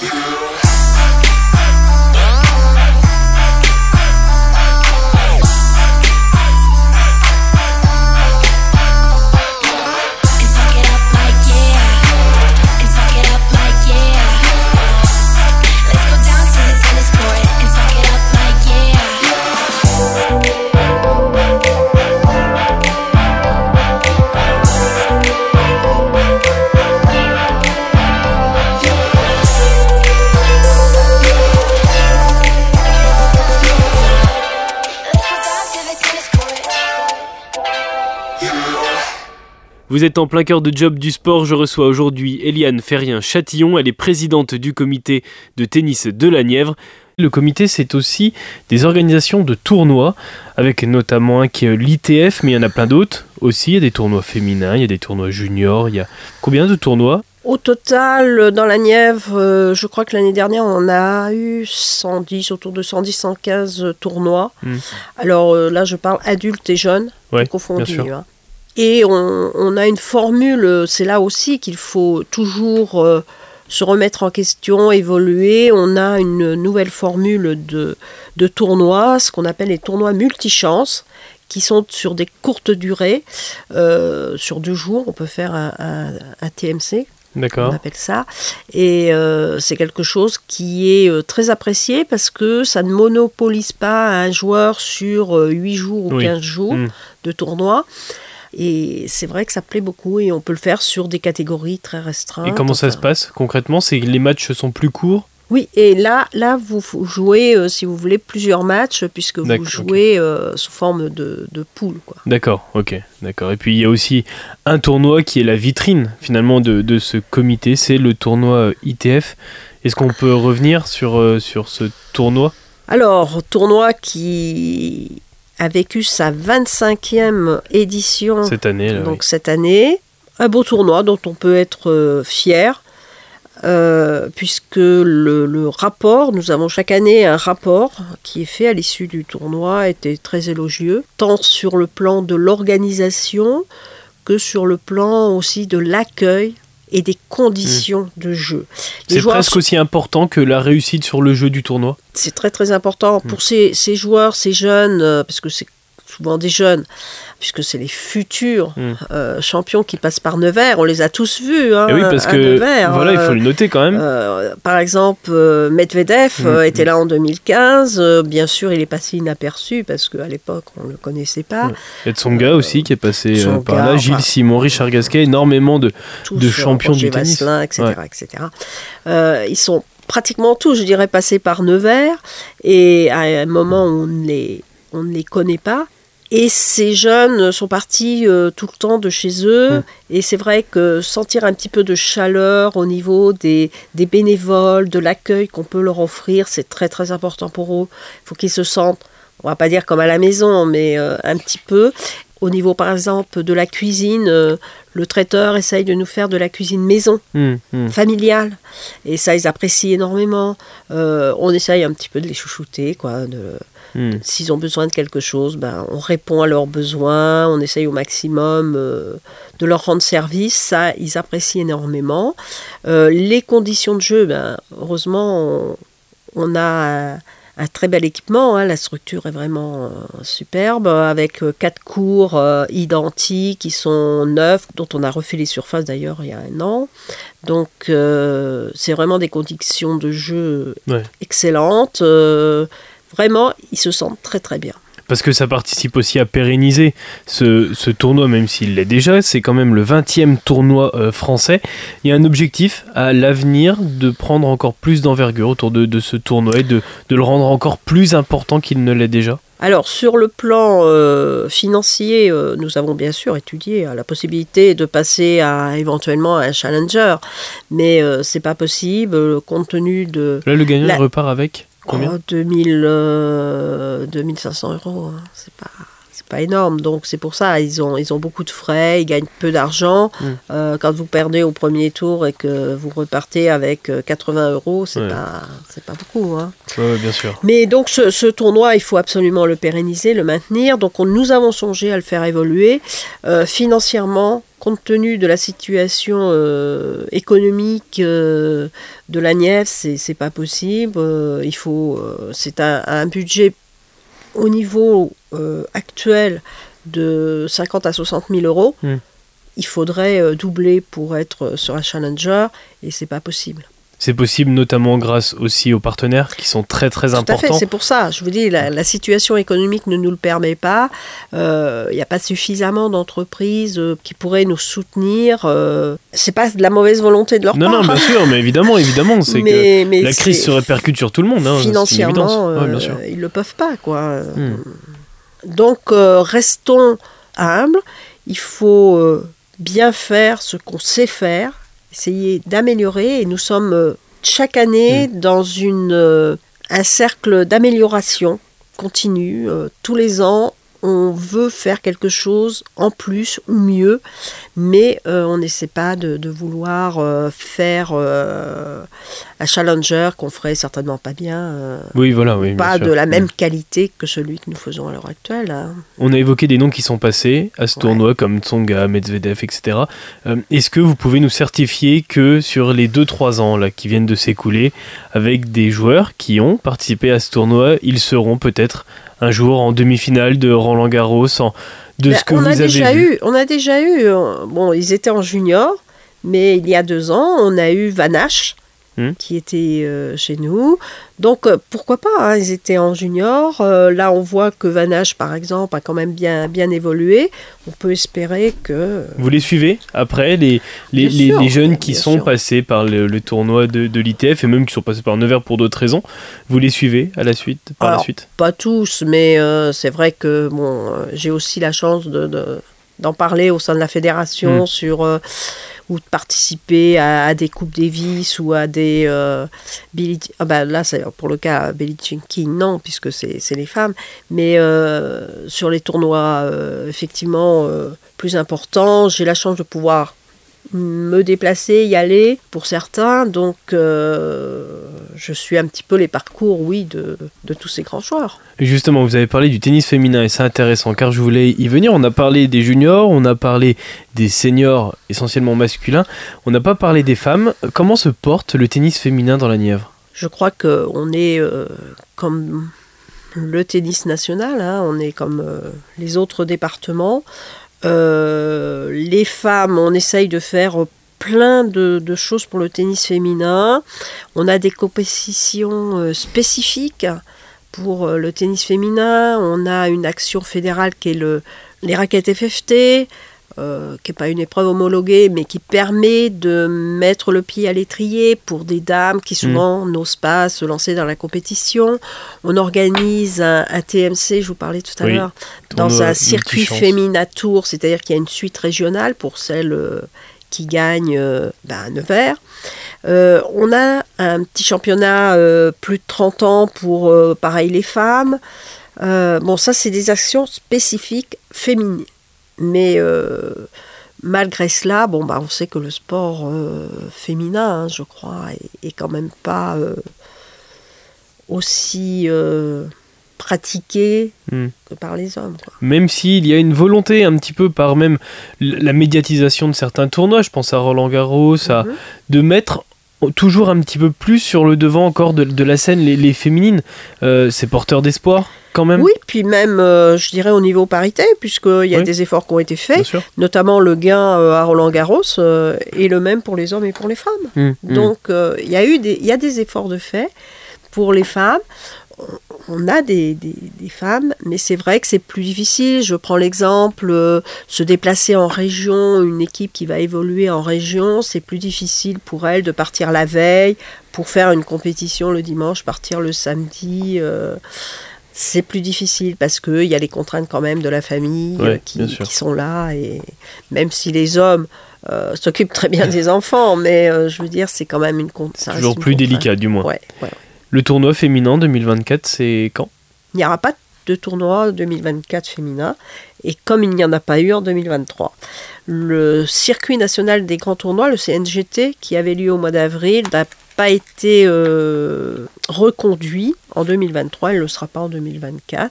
[SPEAKER 1] Vous êtes en plein cœur de job du sport. Je reçois aujourd'hui Eliane Ferrien-Châtillon. Elle est présidente du comité de tennis de la Nièvre. Le comité, c'est aussi des organisations de tournois, avec notamment un qui est l'ITF, mais il y en a plein d'autres aussi. Il y a des tournois féminins, il y a des tournois juniors. Il y a combien de tournois?
[SPEAKER 2] Au total, dans la Nièvre, euh, je crois que l'année dernière, on a eu 110, autour de 110-115 tournois.
[SPEAKER 1] Mm.
[SPEAKER 2] Alors euh, là, je parle adultes et jeunes,
[SPEAKER 1] Ouais, sûr.
[SPEAKER 2] hein. Et on, on a une formule, c'est là aussi qu'il faut toujours euh, se remettre en question, évoluer. On a une nouvelle formule de, de tournois, ce qu'on appelle les tournois multichances, qui sont sur des courtes durées. Euh, sur deux jours, on peut faire un, un- un TMC, on
[SPEAKER 1] D'accord.
[SPEAKER 2] appelle ça. Et euh, c'est quelque chose qui est très apprécié parce que ça ne monopolise pas un joueur sur euh, 8 jours ou
[SPEAKER 1] Oui.
[SPEAKER 2] 15 jours
[SPEAKER 1] Mm.
[SPEAKER 2] de tournoi. Et c'est vrai que ça plaît beaucoup et on peut le faire sur des catégories très restreintes.
[SPEAKER 1] Et comment ça
[SPEAKER 2] Enfin,
[SPEAKER 1] se passe concrètement? C'est les matchs sont plus courts?
[SPEAKER 2] Oui, et là, là vous jouez, euh, si vous voulez, plusieurs matchs puisque vous jouez euh, sous forme de, de poule.
[SPEAKER 1] D'accord, ok, d'accord. Et puis il y a aussi un tournoi qui est la vitrine finalement de, de ce comité, c'est le tournoi euh, ITF. Est-ce qu'on peut revenir sur, euh, sur ce tournoi?
[SPEAKER 2] Alors, tournoi qui a vécu sa 25e édition
[SPEAKER 1] cette année là,
[SPEAKER 2] donc cette année. Un beau tournoi dont on peut être euh, fier, euh, puisque le, le rapport, nous avons chaque année un rapport qui est fait à l'issue du tournoi, était très élogieux, tant sur le plan de l'organisation que sur le plan aussi de l'accueil et des conditions de jeu.
[SPEAKER 1] C'est presque aussi important que la réussite sur le jeu du tournoi.
[SPEAKER 2] c'est très très important
[SPEAKER 1] Mm.
[SPEAKER 2] pour ces, ces joueurs, ces jeunes, euh, parce que c'est souvent des jeunes, puisque c'est les futurs
[SPEAKER 1] Mm.
[SPEAKER 2] euh, champions qui passent par Nevers. On les a tous vus. Hein,
[SPEAKER 1] Et oui, parce
[SPEAKER 2] à
[SPEAKER 1] que
[SPEAKER 2] Nevers.
[SPEAKER 1] voilà, il
[SPEAKER 2] Euh,
[SPEAKER 1] faut le noter quand même.
[SPEAKER 2] euh, par exemple, euh, Medvedev euh,
[SPEAKER 1] Mm,
[SPEAKER 2] était là en 2015. Euh, bien sûr, il est passé inaperçu parce qu'à l'époque, on ne le connaissait pas.
[SPEAKER 1] Ouais. Et Tsonga aussi qui est passé euh,
[SPEAKER 2] Tsonga,
[SPEAKER 1] par là. Gilles
[SPEAKER 2] enfin-
[SPEAKER 1] Simon, Richard Gasquet, énormément de. De
[SPEAKER 2] euh,
[SPEAKER 1] champions du tennis.
[SPEAKER 2] Vasselin, etc.
[SPEAKER 1] Ouais.
[SPEAKER 2] etc. Euh, ils sont pratiquement tous, je dirais, passés par Nevers. Et à un moment, on ne les, on ne les connaît pas. Et ces jeunes sont partis euh, tout le temps de chez eux.
[SPEAKER 1] Mm.
[SPEAKER 2] Et c'est vrai que sentir un petit peu de chaleur au niveau des, des bénévoles, de l'accueil qu'on peut leur offrir, c'est très très important pour eux. Il faut qu'ils se sentent, on va pas dire comme à la maison, mais euh, un petit peu. Au niveau par exemple de la cuisine, euh, le traiteur essaye de nous faire de la cuisine maison
[SPEAKER 1] Hum, hum.
[SPEAKER 2] familiale. Et ça, ils apprécient énormément. On essaye un petit peu de les chouchouter, quoi. De,
[SPEAKER 1] Hum.
[SPEAKER 2] S'ils ont besoin de quelque chose, ben, on répond à leurs besoins, on essaye au maximum euh, de leur rendre service. Ça, ils apprécient énormément. Euh, les conditions de jeu, ben, heureusement, on, on a un, un très bel équipement. hein. La structure est vraiment euh, superbe, avec quatre cours identiques qui sont neufs, dont on a refait les surfaces d'ailleurs il y a un an. Donc, c'est vraiment des conditions de jeu
[SPEAKER 1] Ouais.
[SPEAKER 2] excellentes. Vraiment, ils se sentent très très bien.
[SPEAKER 1] Parce que ça participe aussi à pérenniser ce, ce tournoi, même s'il l'est déjà. C'est quand même le 20e tournoi euh, français. Il y a un objectif à l'avenir de prendre encore plus d'envergure autour de, de ce tournoi et de, de le rendre encore plus important qu'il ne l'est déjà.
[SPEAKER 2] Alors sur le plan euh, financier, euh, nous avons bien sûr étudié la possibilité de passer à éventuellement à un challenger, mais c'est pas possible compte tenu de
[SPEAKER 1] Là, le gagnant
[SPEAKER 2] La-
[SPEAKER 1] repart avec combien
[SPEAKER 2] oh, 2000, euh, 2500 euros. hein. C'est pas pas énorme, donc c'est pour ça ils ont ils ont beaucoup de frais, ils gagnent peu d'argent.
[SPEAKER 1] Mm.
[SPEAKER 2] Euh, quand vous perdez au premier tour et que vous repartez avec euh, 80 euros, c'est
[SPEAKER 1] Ouais.
[SPEAKER 2] pas c'est pas beaucoup. Hein.
[SPEAKER 1] Ouais, bien sûr.
[SPEAKER 2] Mais donc ce, ce tournoi, il faut absolument le pérenniser, le maintenir. Donc on- nous avons songé à le faire évoluer Euh, financièrement. Compte tenu de la situation euh, économique euh, de la Nièvre, c'est c'est pas possible. Euh, il faut, euh, c'est un, un budget au niveau euh, actuel de 50 à 60 000 euros.
[SPEAKER 1] Mm.
[SPEAKER 2] Il faudrait euh, doubler pour être sur un challenger et c'est pas possible.
[SPEAKER 1] C'est possible notamment grâce aussi aux partenaires qui sont très très
[SPEAKER 2] Tout à fait,
[SPEAKER 1] importants.
[SPEAKER 2] c'est pour ça. Je vous dis, la, la situation économique ne nous le permet pas. Euh, Il n'y a pas suffisamment d'entreprises euh, qui pourraient nous soutenir. Euh, c'est pas de la mauvaise volonté de leur
[SPEAKER 1] Non,
[SPEAKER 2] part.
[SPEAKER 1] non, bien sûr, mais évidemment, évidemment, c'est que
[SPEAKER 2] mais,
[SPEAKER 1] la crise se répercute sur tout le monde. Hein,
[SPEAKER 2] financièrement,
[SPEAKER 1] Ouais, bien
[SPEAKER 2] euh,
[SPEAKER 1] sûr.
[SPEAKER 2] ils le peuvent pas, quoi.
[SPEAKER 1] Hmm.
[SPEAKER 2] Donc, euh, restons humbles. Il faut euh, bien faire ce qu'on sait faire, essayer d'améliorer. Et nous sommes euh, chaque année
[SPEAKER 1] Hmm.
[SPEAKER 2] dans une, euh, un cercle d'amélioration continue. Euh, tous les ans, on veut faire quelque chose en plus ou mieux, mais euh, on n'essaie pas de, de vouloir euh, faire euh, un challenger qu'on ferait certainement pas bien.
[SPEAKER 1] Oui, voilà, oui.
[SPEAKER 2] pas
[SPEAKER 1] sûr.
[SPEAKER 2] de la
[SPEAKER 1] Mm.
[SPEAKER 2] même qualité que celui que nous faisons à l'heure actuelle. hein.
[SPEAKER 1] On a évoqué des noms qui sont passés à ce
[SPEAKER 2] Ouais.
[SPEAKER 1] tournoi, comme Tsonga, Medvedev, etc. Est-ce que vous pouvez nous certifier que sur les 2-3 ans là, qui viennent de s'écouler, avec des joueurs qui ont participé à ce tournoi, ils seront peut-être un jour en demi-finale de Roland Garros, en- de
[SPEAKER 2] Ben,
[SPEAKER 1] ce que
[SPEAKER 2] on
[SPEAKER 1] vous
[SPEAKER 2] a
[SPEAKER 1] avez
[SPEAKER 2] déjà
[SPEAKER 1] vu
[SPEAKER 2] eu, on a déjà eu. euh, Bon, ils étaient en junior, mais il y a deux ans, on a eu Vanache.
[SPEAKER 1] Hmm.
[SPEAKER 2] qui était euh, chez nous. Donc euh, pourquoi pas, hein, ils étaient en junior. Euh, là on voit que Vanache par exemple a quand même bien, bien évolué. On peut espérer que...
[SPEAKER 1] Vous les suivez après, les, les, les-
[SPEAKER 2] sûr,
[SPEAKER 1] les jeunes qui sont
[SPEAKER 2] sûr.
[SPEAKER 1] passés par le, le tournoi de, de l'ITF et même qui sont passés par Nevers pour d'autres raisons, vous les suivez à la suite, par la suite
[SPEAKER 2] Pas tous, mais c'est vrai que bon, j'ai aussi la chance de, de- d'en parler au sein de la fédération
[SPEAKER 1] Mm.
[SPEAKER 2] sur ou de participer à, des coupes Davis ou à des euh, ah bah, là c'est pour le cas Billie Jean non puisque c'est, c'est les femmes mais euh, sur les tournois euh, effectivement euh, plus importants j'ai la chance de pouvoir me déplacer, y aller pour certains. Donc, euh, je suis un petit peu les parcours, oui, de, de tous ces grands joueurs.
[SPEAKER 1] Et justement, vous avez parlé du tennis féminin et c'est intéressant car je voulais y venir. On a parlé des juniors, on a parlé des seniors essentiellement masculins, on n'a pas parlé des femmes. Comment se porte le tennis féminin dans la Nièvre?
[SPEAKER 2] Je crois qu'on est euh, comme le tennis national, hein, on est comme euh, les autres départements. Euh, les femmes, on essaye de faire plein de, choses pour le tennis féminin. On a des compétitions euh, spécifiques pour euh, le tennis féminin. On a une action fédérale qui est le, les raquettes FFT, euh, qui n'est pas une épreuve homologuée, mais qui permet de mettre le pied à l'étrier pour des dames qui souvent n'osent pas se lancer dans la compétition. On organise un, un TMC, je vous parlais tout à
[SPEAKER 1] Oui,
[SPEAKER 2] l'heure, dans un circuit féminin c'est-à-dire qu'il y a une suite régionale pour celles euh, qui gagnent euh, ben, à Nevers. Euh, on a un petit championnat plus de 30 ans pour, pareil, les femmes. Bon, ça, c'est des actions spécifiques féminines. Mais euh, malgré cela, bon, bah, on sait que le sport euh, féminin, hein, je crois, est, est quand même pas euh, aussi pratiqué
[SPEAKER 1] Hmm.
[SPEAKER 2] que par les hommes. quoi.
[SPEAKER 1] Même s'il y a une volonté un petit peu par même la médiatisation de certains tournois, je pense à Roland Garros, à,
[SPEAKER 2] Mhm.
[SPEAKER 1] de mettre toujours un petit peu plus sur le devant encore de, de la scène les, les féminines. Euh, c'est porteur d'espoir quand même.
[SPEAKER 2] Oui, puis même, euh, je dirais, au niveau parité, puisqu'il y a
[SPEAKER 1] Oui.
[SPEAKER 2] des efforts qui ont été faits, notamment le gain euh, à Roland Garros euh, est le même pour les hommes et pour les femmes.
[SPEAKER 1] Mm, mm.
[SPEAKER 2] Donc, euh, il y a eu des, il y a des efforts de fait pour les femmes. On- a des, des- des femmes, mais c'est vrai que c'est plus difficile. Je prends l'exemple, se déplacer en région, une équipe qui va évoluer en région, c'est plus difficile pour elle de partir la veille pour faire une compétition le dimanche, partir le samedi. euh, c'est plus difficile parce qu'il y a les contraintes quand même de la famille
[SPEAKER 1] Ouais,
[SPEAKER 2] euh, qui, sont là. Et même si les hommes euh, s'occupent très bien des enfants, mais euh, je veux dire, c'est quand même une con- ça
[SPEAKER 1] C'est
[SPEAKER 2] reste
[SPEAKER 1] toujours plus
[SPEAKER 2] contrainte.
[SPEAKER 1] délicat du moins.
[SPEAKER 2] Ouais, ouais.
[SPEAKER 1] Le tournoi féminin 2024, c'est quand?
[SPEAKER 2] Il n'y aura pas de tournoi 2024 féminin, et comme il n'y en a pas eu en 2023. Le circuit national des grands tournois, le CNGT, qui avait lieu au mois d'avril, pas été euh, reconduit en 2023, il ne le sera pas en 2024.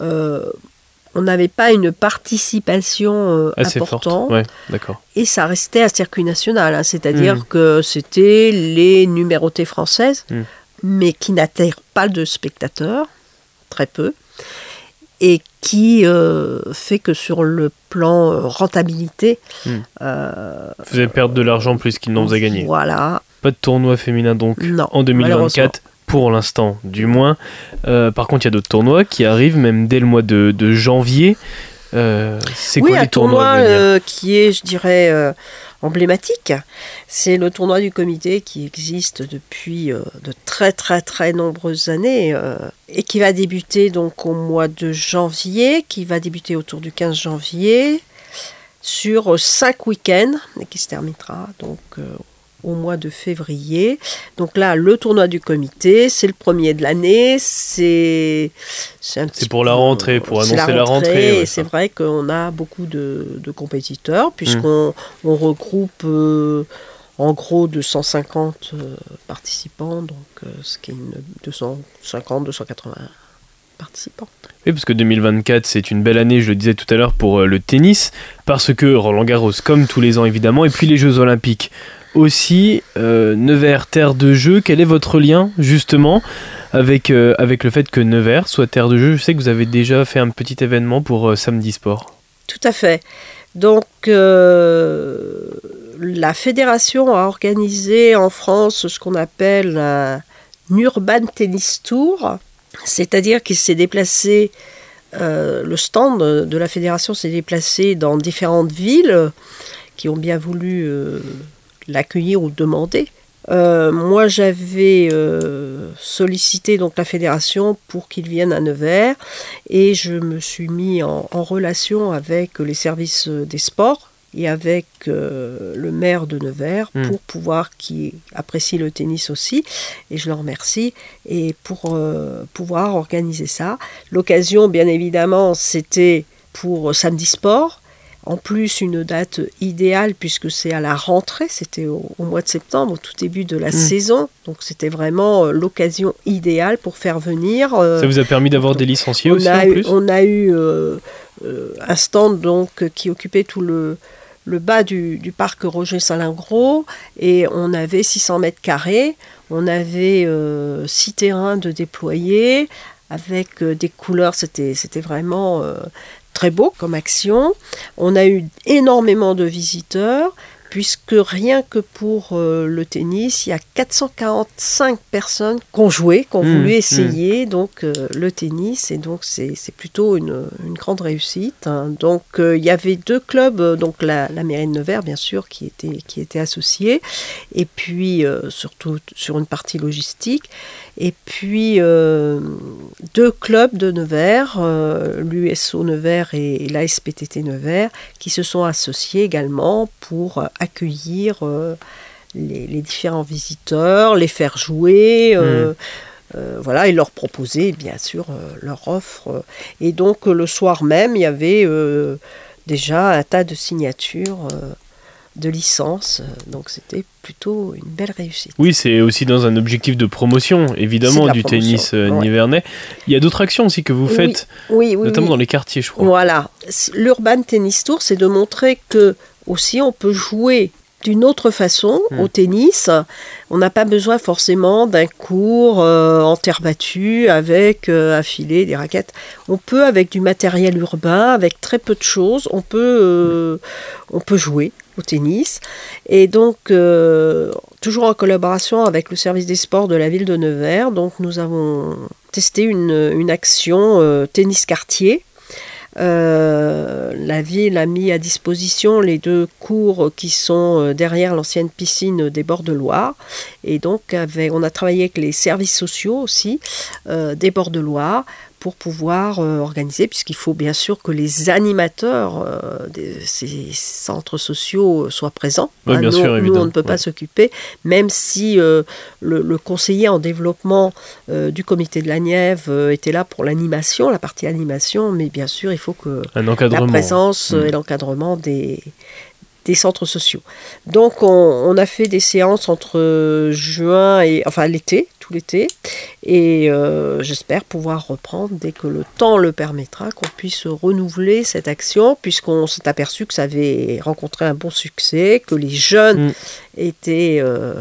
[SPEAKER 2] Euh, on n'avait pas une participation euh,
[SPEAKER 1] Assez
[SPEAKER 2] importante
[SPEAKER 1] forte. Ouais, d'accord.
[SPEAKER 2] et ça restait un circuit national, hein, c'est-à-dire
[SPEAKER 1] Mm.
[SPEAKER 2] que c'était les numérotées françaises,
[SPEAKER 1] Mm.
[SPEAKER 2] mais qui n'attirent pas de spectateurs, très peu, et qui euh, fait que sur le plan euh, rentabilité,
[SPEAKER 1] Mm.
[SPEAKER 2] euh,
[SPEAKER 1] Vous allez perdre de l'argent plus qu'il n'en vous a gagné.
[SPEAKER 2] Voilà,
[SPEAKER 1] Pas de tournoi féminin donc
[SPEAKER 2] non.
[SPEAKER 1] en 2024 pour l'instant du moins. Euh, par contre, il y a d'autres tournois qui arrivent même dès le mois de, de janvier. Euh, c'est
[SPEAKER 2] Oui,
[SPEAKER 1] quoi
[SPEAKER 2] un
[SPEAKER 1] les tournois
[SPEAKER 2] tournoi euh, qui est, je dirais, euh, emblématique. C'est le tournoi du comité qui existe depuis euh, de très très très nombreuses années et qui va débuter donc au mois de janvier, qui va débuter autour du 15 janvier sur cinq week-ends et qui se terminera donc au mois de février. Donc là, le tournoi du comité, c'est le premier de l'année, c'est c'est un petit
[SPEAKER 1] pour la rentrée, pour annoncer la rentrée,
[SPEAKER 2] c'est vrai qu'on a beaucoup de, de compétiteurs puisqu'on on regroupe euh, en gros 250 euh, participants, donc euh, ce qui est une 250, 280 participants.
[SPEAKER 1] Oui, parce que 2024, c'est une belle année, je le disais tout à l'heure, pour le tennis, parce que Roland Garros, comme tous les ans évidemment, et puis les Jeux Olympiques aussi. Euh, Nevers, terre de jeu, quel est votre lien justement avec, euh, avec le fait que Nevers soit terre de jeu? Je sais que vous avez déjà fait un petit événement pour euh, Samedi Sport.
[SPEAKER 2] Tout à fait. Donc, la fédération a organisé en France ce qu'on appelle un Urban Tennis Tour, c'est-à-dire qu'il s'est déplacé, le stand de la fédération s'est déplacé dans différentes villes qui ont bien voulu l'accueillir ou demander. Euh, moi, j'avais euh, sollicité donc la fédération pour qu'il vienne à Nevers et je me suis mis en, en relation avec les services euh, des sports et avec euh, le maire de Nevers
[SPEAKER 1] Mm.
[SPEAKER 2] pour pouvoir qui apprécie le tennis aussi et je le remercie et pour pouvoir organiser ça. L'occasion, bien évidemment, c'était pour Samedi Sport en plus une date idéale puisque c'est à la rentrée, c'était au, au mois de septembre, au tout début de la
[SPEAKER 1] Mm.
[SPEAKER 2] saison. Donc c'était vraiment euh, l'occasion idéale pour faire venir. euh,
[SPEAKER 1] Ça vous a permis d'avoir des licenciés
[SPEAKER 2] on
[SPEAKER 1] aussi
[SPEAKER 2] a
[SPEAKER 1] en
[SPEAKER 2] eu,
[SPEAKER 1] plus
[SPEAKER 2] on a eu euh, un stand donc qui occupait tout le, le bas du, du parc Roger Salingros et on avait 600 mètres carrés. On avait six terrains de déployer avec des couleurs. C'était c'était vraiment euh, très beau comme action. On a eu énormément de visiteurs. Puisque rien que pour euh, le tennis, il y a 445 personnes qui ont joué, qui ont
[SPEAKER 1] Mmh,
[SPEAKER 2] voulu essayer donc euh, le tennis, et donc c'est plutôt une, une grande réussite. hein. Donc euh, il y avait deux clubs, donc la, la mairie de Nevers bien sûr qui était, qui était associée, et puis surtout sur une partie logistique, et puis deux clubs de Nevers, l'USO Nevers et l'ASPTT Nevers, qui se sont associés également pour accueillir euh, les, les différents visiteurs, les faire jouer. euh, euh, voilà, et leur proposer bien sûr euh, leur offre. Et donc euh, le soir même, il y avait déjà un tas de signatures de licences. donc c'était plutôt une belle réussite.
[SPEAKER 1] Oui, c'est aussi dans un objectif de promotion, évidemment,
[SPEAKER 2] de
[SPEAKER 1] du
[SPEAKER 2] promotion,
[SPEAKER 1] tennis
[SPEAKER 2] ouais.
[SPEAKER 1] nivernais. Il y a d'autres actions aussi que vous faites,
[SPEAKER 2] Oui, oui,
[SPEAKER 1] notamment dans les quartiers, je crois.
[SPEAKER 2] Voilà. L'Urban Tennis Tour, c'est de montrer que aussi on peut jouer d'une autre façon
[SPEAKER 1] Hmm.
[SPEAKER 2] au tennis. On n'a pas besoin forcément d'un cours euh, en terre battue avec euh, un filet, des raquettes. On peut avec du matériel urbain, avec très peu de choses, on peut, euh, on peut jouer au tennis. Et donc, euh, toujours en collaboration avec le service des sports de la ville de Nevers, donc nous avons testé une, une action tennis quartier. Euh, la ville a mis à disposition les deux cours qui sont euh, derrière l'ancienne piscine des bords de Loire. Et donc, on a travaillé avec les services sociaux aussi euh, des bords de Loire pour pouvoir euh, organiser, puisqu'il faut bien sûr que les animateurs euh, de ces centres sociaux soient présents.
[SPEAKER 1] Oui,
[SPEAKER 2] Hein,
[SPEAKER 1] bien
[SPEAKER 2] nous,
[SPEAKER 1] sûr,
[SPEAKER 2] nous,
[SPEAKER 1] évidemment,
[SPEAKER 2] on ne peut pas
[SPEAKER 1] ouais.
[SPEAKER 2] s'occuper, même si euh, le, le conseiller en développement euh, du comité de la Nièvre était là pour l'animation, la partie animation, mais bien sûr, il faut que la présence
[SPEAKER 1] Mm.
[SPEAKER 2] et l'encadrement des, des centres sociaux. Donc on, a fait des séances entre juin et enfin l'été, tout l'été, et euh, j'espère pouvoir reprendre dès que le temps le permettra, qu'on puisse renouveler cette action, puisqu'on s'est aperçu que ça avait rencontré un bon succès, que les jeunes
[SPEAKER 1] Mm.
[SPEAKER 2] Étaient, euh,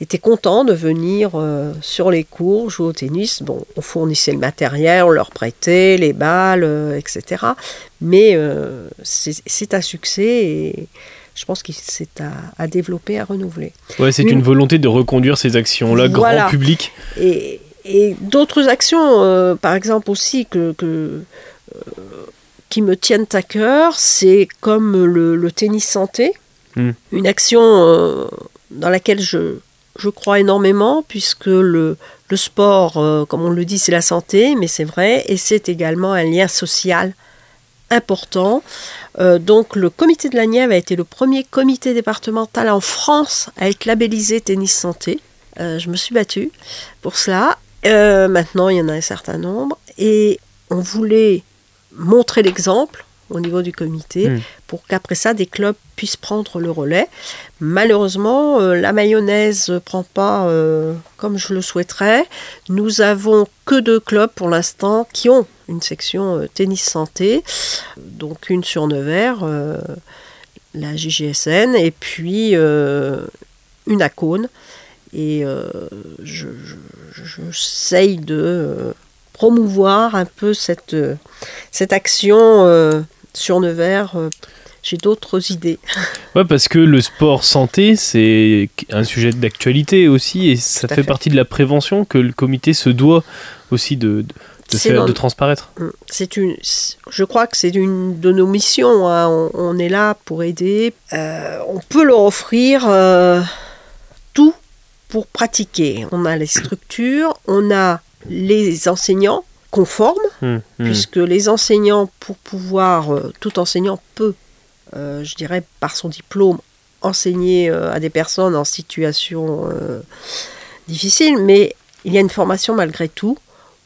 [SPEAKER 2] étaient contents de venir euh, sur les cours, jouer au tennis. Bon, on fournissait le matériel, on leur prêtait les balles, euh, etc. Mais c'est un succès et je pense que c'est à, à développer, à renouveler.
[SPEAKER 1] Ouais, c'est
[SPEAKER 2] Une-
[SPEAKER 1] volonté de reconduire ces actions-là,
[SPEAKER 2] Voilà.
[SPEAKER 1] grand public.
[SPEAKER 2] Et, et d'autres actions, par exemple aussi, que, que, qui me tiennent à cœur, c'est comme le, le tennis santé,
[SPEAKER 1] Mm.
[SPEAKER 2] une action euh, dans laquelle je, je crois énormément, puisque le, le sport, euh, comme on le dit, c'est la santé, mais c'est vrai, et c'est également un lien social important. Euh, donc le comité de la Nièvre a été le premier comité départemental en France à être labellisé tennis santé. Euh, je me suis battue pour cela. Maintenant, il y en a un certain nombre. Et on voulait montrer l'exemple au niveau du comité
[SPEAKER 1] Mm.
[SPEAKER 2] pour qu'après ça, des clubs puissent prendre le relais. Malheureusement, euh, la mayonnaise ne prend pas euh, comme je le souhaiterais. Nous avons que deux clubs pour l'instant qui ont une section euh, tennis santé, donc une sur Nevers, la JGSN, et puis une à Cône. Et je, je- je- j'essaye de promouvoir un peu cette, cette action sur Nevers. J'ai d'autres idées.
[SPEAKER 1] Ouais, parce que le sport santé, c'est un sujet d'actualité aussi, et ça fait,
[SPEAKER 2] fait.
[SPEAKER 1] partie de la prévention que le comité se doit aussi de, faire,
[SPEAKER 2] dans-
[SPEAKER 1] de transparaître.
[SPEAKER 2] C'est une, je crois que c'est une de nos missions. hein. On, on est là pour aider. Euh, on peut leur offrir euh, tout pour pratiquer. On a les structures, on a les enseignants conformes,
[SPEAKER 1] Hum, hum.
[SPEAKER 2] puisque les enseignants, pour pouvoir, euh, tout enseignant peut, euh, je dirais, par son diplôme, enseigner euh, à des personnes en situation euh, difficile, mais il y a une formation malgré tout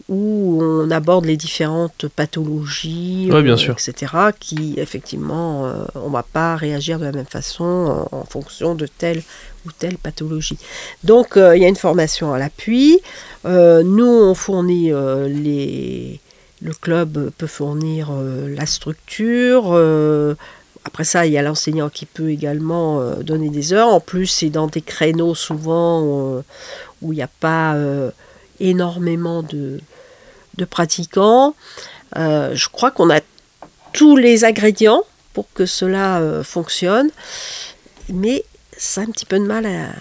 [SPEAKER 2] où on aborde les différentes pathologies,
[SPEAKER 1] Ouais, bien sûr.
[SPEAKER 2] etc., qui effectivement, euh, on ne va pas réagir de la même façon en, en fonction de telle ou telle pathologie. Donc, euh, il y a une formation à l'appui. Euh, nous, on fournit les... Le club peut fournir la structure. Après ça, il y a l'enseignant qui peut également euh, donner des heures. En plus, c'est dans des créneaux souvent euh, où il n'y a pas euh, énormément de, de pratiquants. Je crois qu'on a tous les ingrédients pour que cela fonctionne, mais ça a un petit peu de mal à,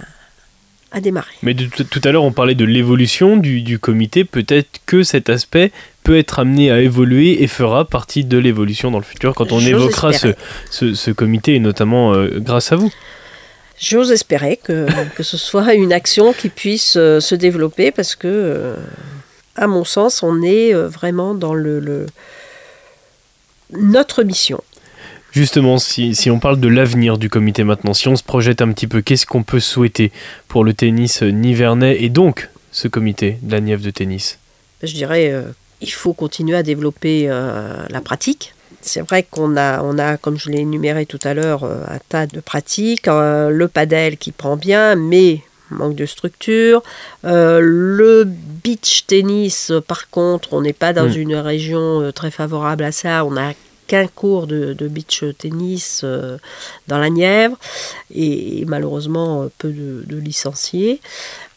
[SPEAKER 2] à démarrer.
[SPEAKER 1] Mais de- tout à l'heure, on parlait de l'évolution du, du comité. Peut-être que cet aspect peut être amené à évoluer et fera partie de l'évolution dans le futur quand on
[SPEAKER 2] J'ose
[SPEAKER 1] évoquera ce,
[SPEAKER 2] espérer.
[SPEAKER 1] ce, ce comité, et notamment euh, grâce à vous.
[SPEAKER 2] J'ose espérer que, que ce soit une action qui puisse euh, se développer parce que, euh, à mon sens, on est vraiment dans le, le- notre mission.
[SPEAKER 1] Justement, si, si on parle de l'avenir du comité maintenant, si on se projette un petit peu, qu'est-ce qu'on peut souhaiter pour le tennis nivernais et donc ce comité de la Nièvre de tennis
[SPEAKER 2] Je dirais, euh, il faut continuer à développer euh, la pratique. C'est vrai qu'on a, on a, comme je l'ai énuméré tout à l'heure, euh, un tas de pratiques. Euh, le padel qui prend bien, mais manque de structure. Euh, le beach tennis, par contre, on n'est pas dans
[SPEAKER 1] Mm.
[SPEAKER 2] une région très favorable à ça. On n'a qu'un cours de, beach tennis euh, dans la Nièvre et, malheureusement euh, peu de, licenciés.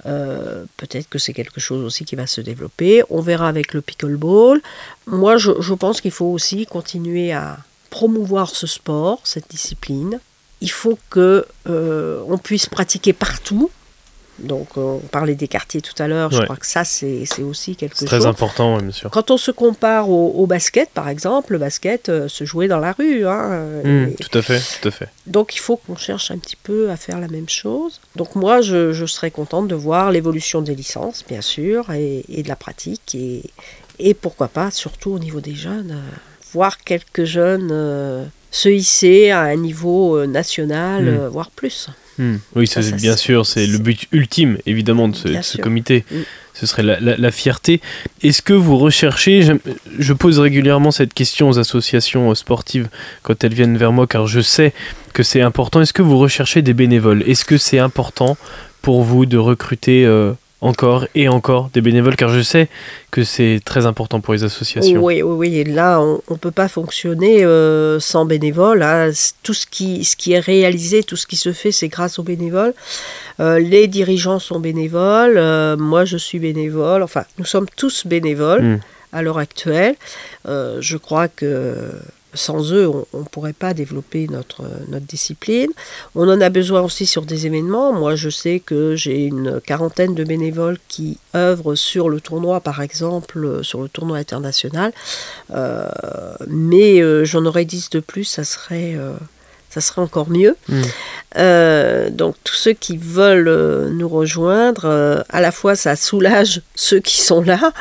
[SPEAKER 2] Euh, Peut-être que c'est quelque chose aussi qui va se développer. On verra avec le pickleball. Moi, je, pense qu'il faut aussi continuer à promouvoir ce sport, cette discipline. Il faut que on puisse pratiquer partout. Donc, euh, on parlait des quartiers tout à l'heure. Je
[SPEAKER 1] Ouais.
[SPEAKER 2] crois que ça, c'est aussi quelque chose.
[SPEAKER 1] très important, oui, bien sûr.
[SPEAKER 2] Quand on se compare au, au basket, par exemple, le basket euh, se jouait dans la rue. hein, euh,
[SPEAKER 1] Mm,
[SPEAKER 2] et-
[SPEAKER 1] tout à fait, tout à fait.
[SPEAKER 2] donc il faut qu'on cherche un petit peu à faire la même chose. Donc moi, je, je serais contente de voir l'évolution des licences, bien sûr, et, et de la pratique, et, et pourquoi pas, surtout au niveau des jeunes, euh, voir quelques jeunes euh, se hisser à un niveau national,
[SPEAKER 1] Mm.
[SPEAKER 2] euh, voire plus.
[SPEAKER 1] Hmm. Oui, ça,
[SPEAKER 2] Ça,
[SPEAKER 1] bien sûr, c'est le but ultime, évidemment, de ce, de comité.
[SPEAKER 2] Mm.
[SPEAKER 1] Ce serait la, la- la fierté. Est-ce que vous recherchez, je pose régulièrement cette question aux associations sportives quand elles viennent vers moi, car je sais que c'est important. Est-ce que vous recherchez des bénévoles? Est-ce que c'est important pour vous de recruter euh, encore et encore des bénévoles Car je sais que c'est très important pour les associations.
[SPEAKER 2] Oui, oui, oui. Et là, on ne peut pas fonctionner euh, sans bénévoles. hein. Tout ce qui, ce qui est réalisé, tout ce qui se fait, c'est grâce aux bénévoles. Euh, les dirigeants sont bénévoles. euh, moi, je suis bénévole. Enfin, nous sommes tous bénévoles
[SPEAKER 1] Mm.
[SPEAKER 2] à l'heure actuelle. Euh, je crois que sans eux, on ne pourrait pas développer notre, notre discipline. On en a besoin aussi sur des événements. Moi, je sais que j'ai une quarantaine de bénévoles qui œuvrent sur le tournoi, par exemple, euh, sur le tournoi international. Euh, mais euh, j'en aurais 10 de plus, ça serait, ça serait encore mieux.
[SPEAKER 1] Mm.
[SPEAKER 2] Euh, donc tous ceux qui veulent euh, nous rejoindre, euh, à la fois ça soulage ceux qui sont là,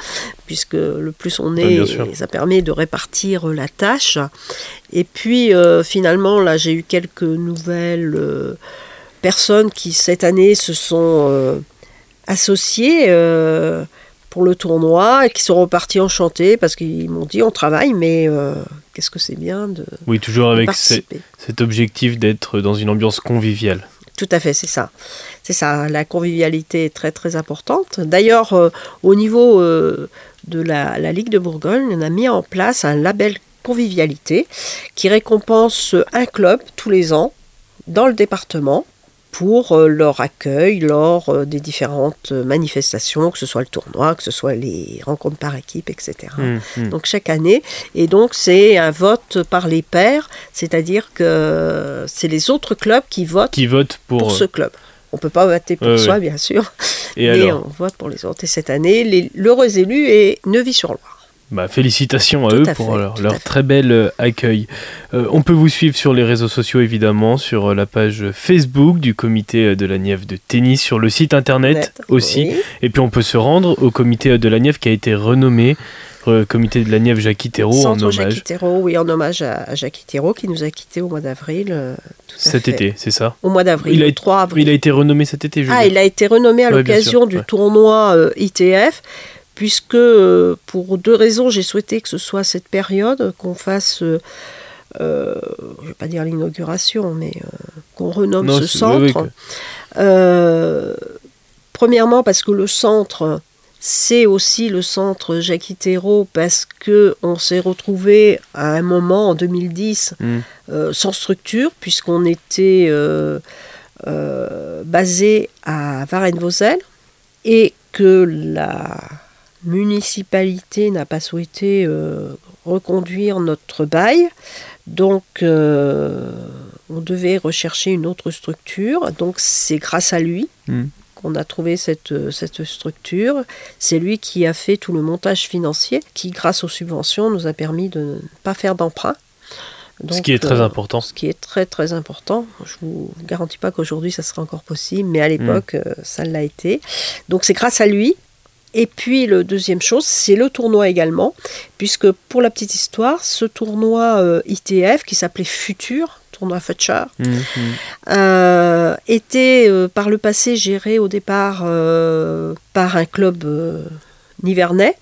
[SPEAKER 2] puisque le plus on est, ça permet de répartir la tâche. Et puis euh, finalement, là j'ai eu quelques nouvelles personnes qui cette année se sont associées. Pour le tournoi et qui sont repartis enchantés parce qu'ils m'ont dit on travaille mais euh, qu'est-ce que c'est bien de,
[SPEAKER 1] Oui, toujours avec
[SPEAKER 2] participer.
[SPEAKER 1] cet objectif d'être dans une ambiance conviviale.
[SPEAKER 2] Tout à fait, c'est ça. C'est ça, la convivialité est très très importante. D'ailleurs, euh, au niveau euh, de la, la Ligue de Bourgogne, on a mis en place un label convivialité qui récompense un club tous les ans dans le département pour euh, leur accueil lors euh, des différentes manifestations, que ce soit le tournoi, que ce soit les rencontres par équipe, etc.
[SPEAKER 1] Hmm, hmm.
[SPEAKER 2] Donc chaque année. Et donc c'est un vote par les pairs, c'est-à-dire que c'est les autres clubs qui votent
[SPEAKER 1] Qui vote pour.
[SPEAKER 2] pour ce club. On peut pas voter pour soi, bien sûr,
[SPEAKER 1] Et
[SPEAKER 2] mais
[SPEAKER 1] alors
[SPEAKER 2] on vote pour les autres. Et cette année, l'heureux élu est Neuvy-sur-Loire.
[SPEAKER 1] Bah, félicitations à
[SPEAKER 2] Tout
[SPEAKER 1] eux
[SPEAKER 2] à
[SPEAKER 1] pour
[SPEAKER 2] fait,
[SPEAKER 1] leur, très bel euh, accueil. Euh, on peut vous suivre sur les réseaux sociaux évidemment, sur euh, la page Facebook du comité de la Nièvre de tennis, sur le site internet
[SPEAKER 2] Net,
[SPEAKER 1] aussi.
[SPEAKER 2] oui.
[SPEAKER 1] Et puis on peut se rendre au comité de la Nièvre qui a été renommé comité de la Nièvre Jacques Itero en
[SPEAKER 2] Jacques
[SPEAKER 1] hommage
[SPEAKER 2] Itero, oui, en hommage à, à Jacques Itero qui nous a quittés au mois d'avril. euh,
[SPEAKER 1] cet été, c'est ça?
[SPEAKER 2] Au mois d'avril, le
[SPEAKER 1] été-
[SPEAKER 2] 3 avril.
[SPEAKER 1] Il a été renommé cet été, je
[SPEAKER 2] Ah, il a été renommé à
[SPEAKER 1] Ouais,
[SPEAKER 2] l'occasion du tournoi euh, ITF, puisque euh, pour deux raisons, j'ai souhaité que ce soit cette période, qu'on fasse, euh, euh, je ne vais pas dire l'inauguration, mais euh, qu'on renomme
[SPEAKER 1] Non,
[SPEAKER 2] ce centre. Euh, premièrement, parce que le centre, c'est aussi le centre Jacques Itero, parce que on s'est retrouvé à un moment en 2010
[SPEAKER 1] Mm.
[SPEAKER 2] sans structure, puisqu'on était basé à Varennes-Vauzelles et que la municipalité n'a pas souhaité euh, reconduire notre bail. Donc, euh, on devait rechercher une autre structure. Donc, c'est grâce à lui
[SPEAKER 1] Mm.
[SPEAKER 2] qu'on a trouvé cette, euh, cette structure. C'est lui qui a fait tout le montage financier, qui, grâce aux subventions, nous a permis de ne pas faire d'emprunt.
[SPEAKER 1] Ce
[SPEAKER 2] Donc,
[SPEAKER 1] qui est très
[SPEAKER 2] euh,
[SPEAKER 1] important.
[SPEAKER 2] ce qui est très très important. Je vous garantis pas qu'aujourd'hui ça sera encore possible, mais à l'époque euh, ça l'a été. Donc c'est grâce à lui. Et puis le deuxième chose, c'est le tournoi également, puisque pour la petite histoire, ce tournoi euh, ITF qui s'appelait Futur, tournoi Future,
[SPEAKER 1] Mm, mm.
[SPEAKER 2] euh, était euh, par le passé géré au départ par un club nivernais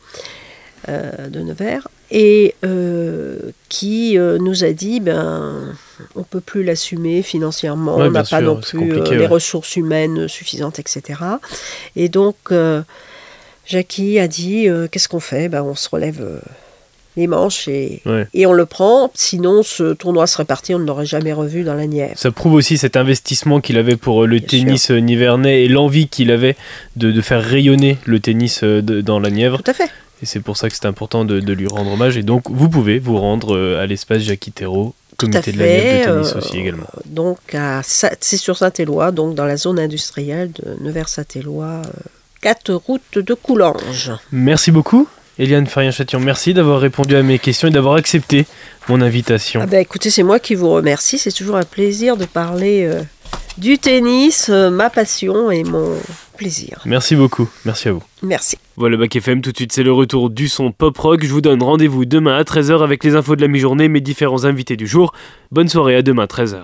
[SPEAKER 2] de Nevers et euh, qui euh, nous a dit ben on peut plus l'assumer financièrement,
[SPEAKER 1] Ouais,
[SPEAKER 2] on n'a pas
[SPEAKER 1] sûr,
[SPEAKER 2] non plus euh, les
[SPEAKER 1] ouais.
[SPEAKER 2] ressources humaines suffisantes, etc. Et donc Jackie a dit euh, qu'est-ce qu'on fait? Ben, On se relève euh, les manches et,
[SPEAKER 1] Ouais.
[SPEAKER 2] et on le prend. Sinon, ce tournoi serait parti, on ne l'aurait jamais revu dans la Nièvre.
[SPEAKER 1] Ça prouve aussi cet investissement qu'il avait pour euh, le
[SPEAKER 2] Bien
[SPEAKER 1] tennis euh, nivernais et l'envie qu'il avait de, de faire rayonner le tennis de- dans la Nièvre.
[SPEAKER 2] Tout à fait.
[SPEAKER 1] Et c'est pour ça que c'est important de, de lui rendre hommage. Et donc, vous pouvez vous rendre à l'espace
[SPEAKER 2] Tout à
[SPEAKER 1] comité de la Nièvre de tennis
[SPEAKER 2] euh,
[SPEAKER 1] aussi également.
[SPEAKER 2] Donc, c'est sur Saint-Éloi, donc dans la zone industrielle de Nevers-Saint-Éloi, 4 routes de Coulanges.
[SPEAKER 1] Merci beaucoup, Eliane Ferrien-Châtillon. Merci d'avoir répondu à mes questions et d'avoir accepté mon invitation.
[SPEAKER 2] Ah ben, écoutez, c'est moi qui vous remercie. C'est toujours un plaisir de parler euh, du tennis, euh, ma passion et mon plaisir.
[SPEAKER 1] Merci beaucoup. Merci à vous.
[SPEAKER 2] Merci.
[SPEAKER 1] Voilà Bac FM, tout de suite c'est le retour du son pop rock. Je vous donne rendez-vous demain à 13h avec les infos de la mi-journée, mes différents invités du jour. Bonne soirée, à demain 13h.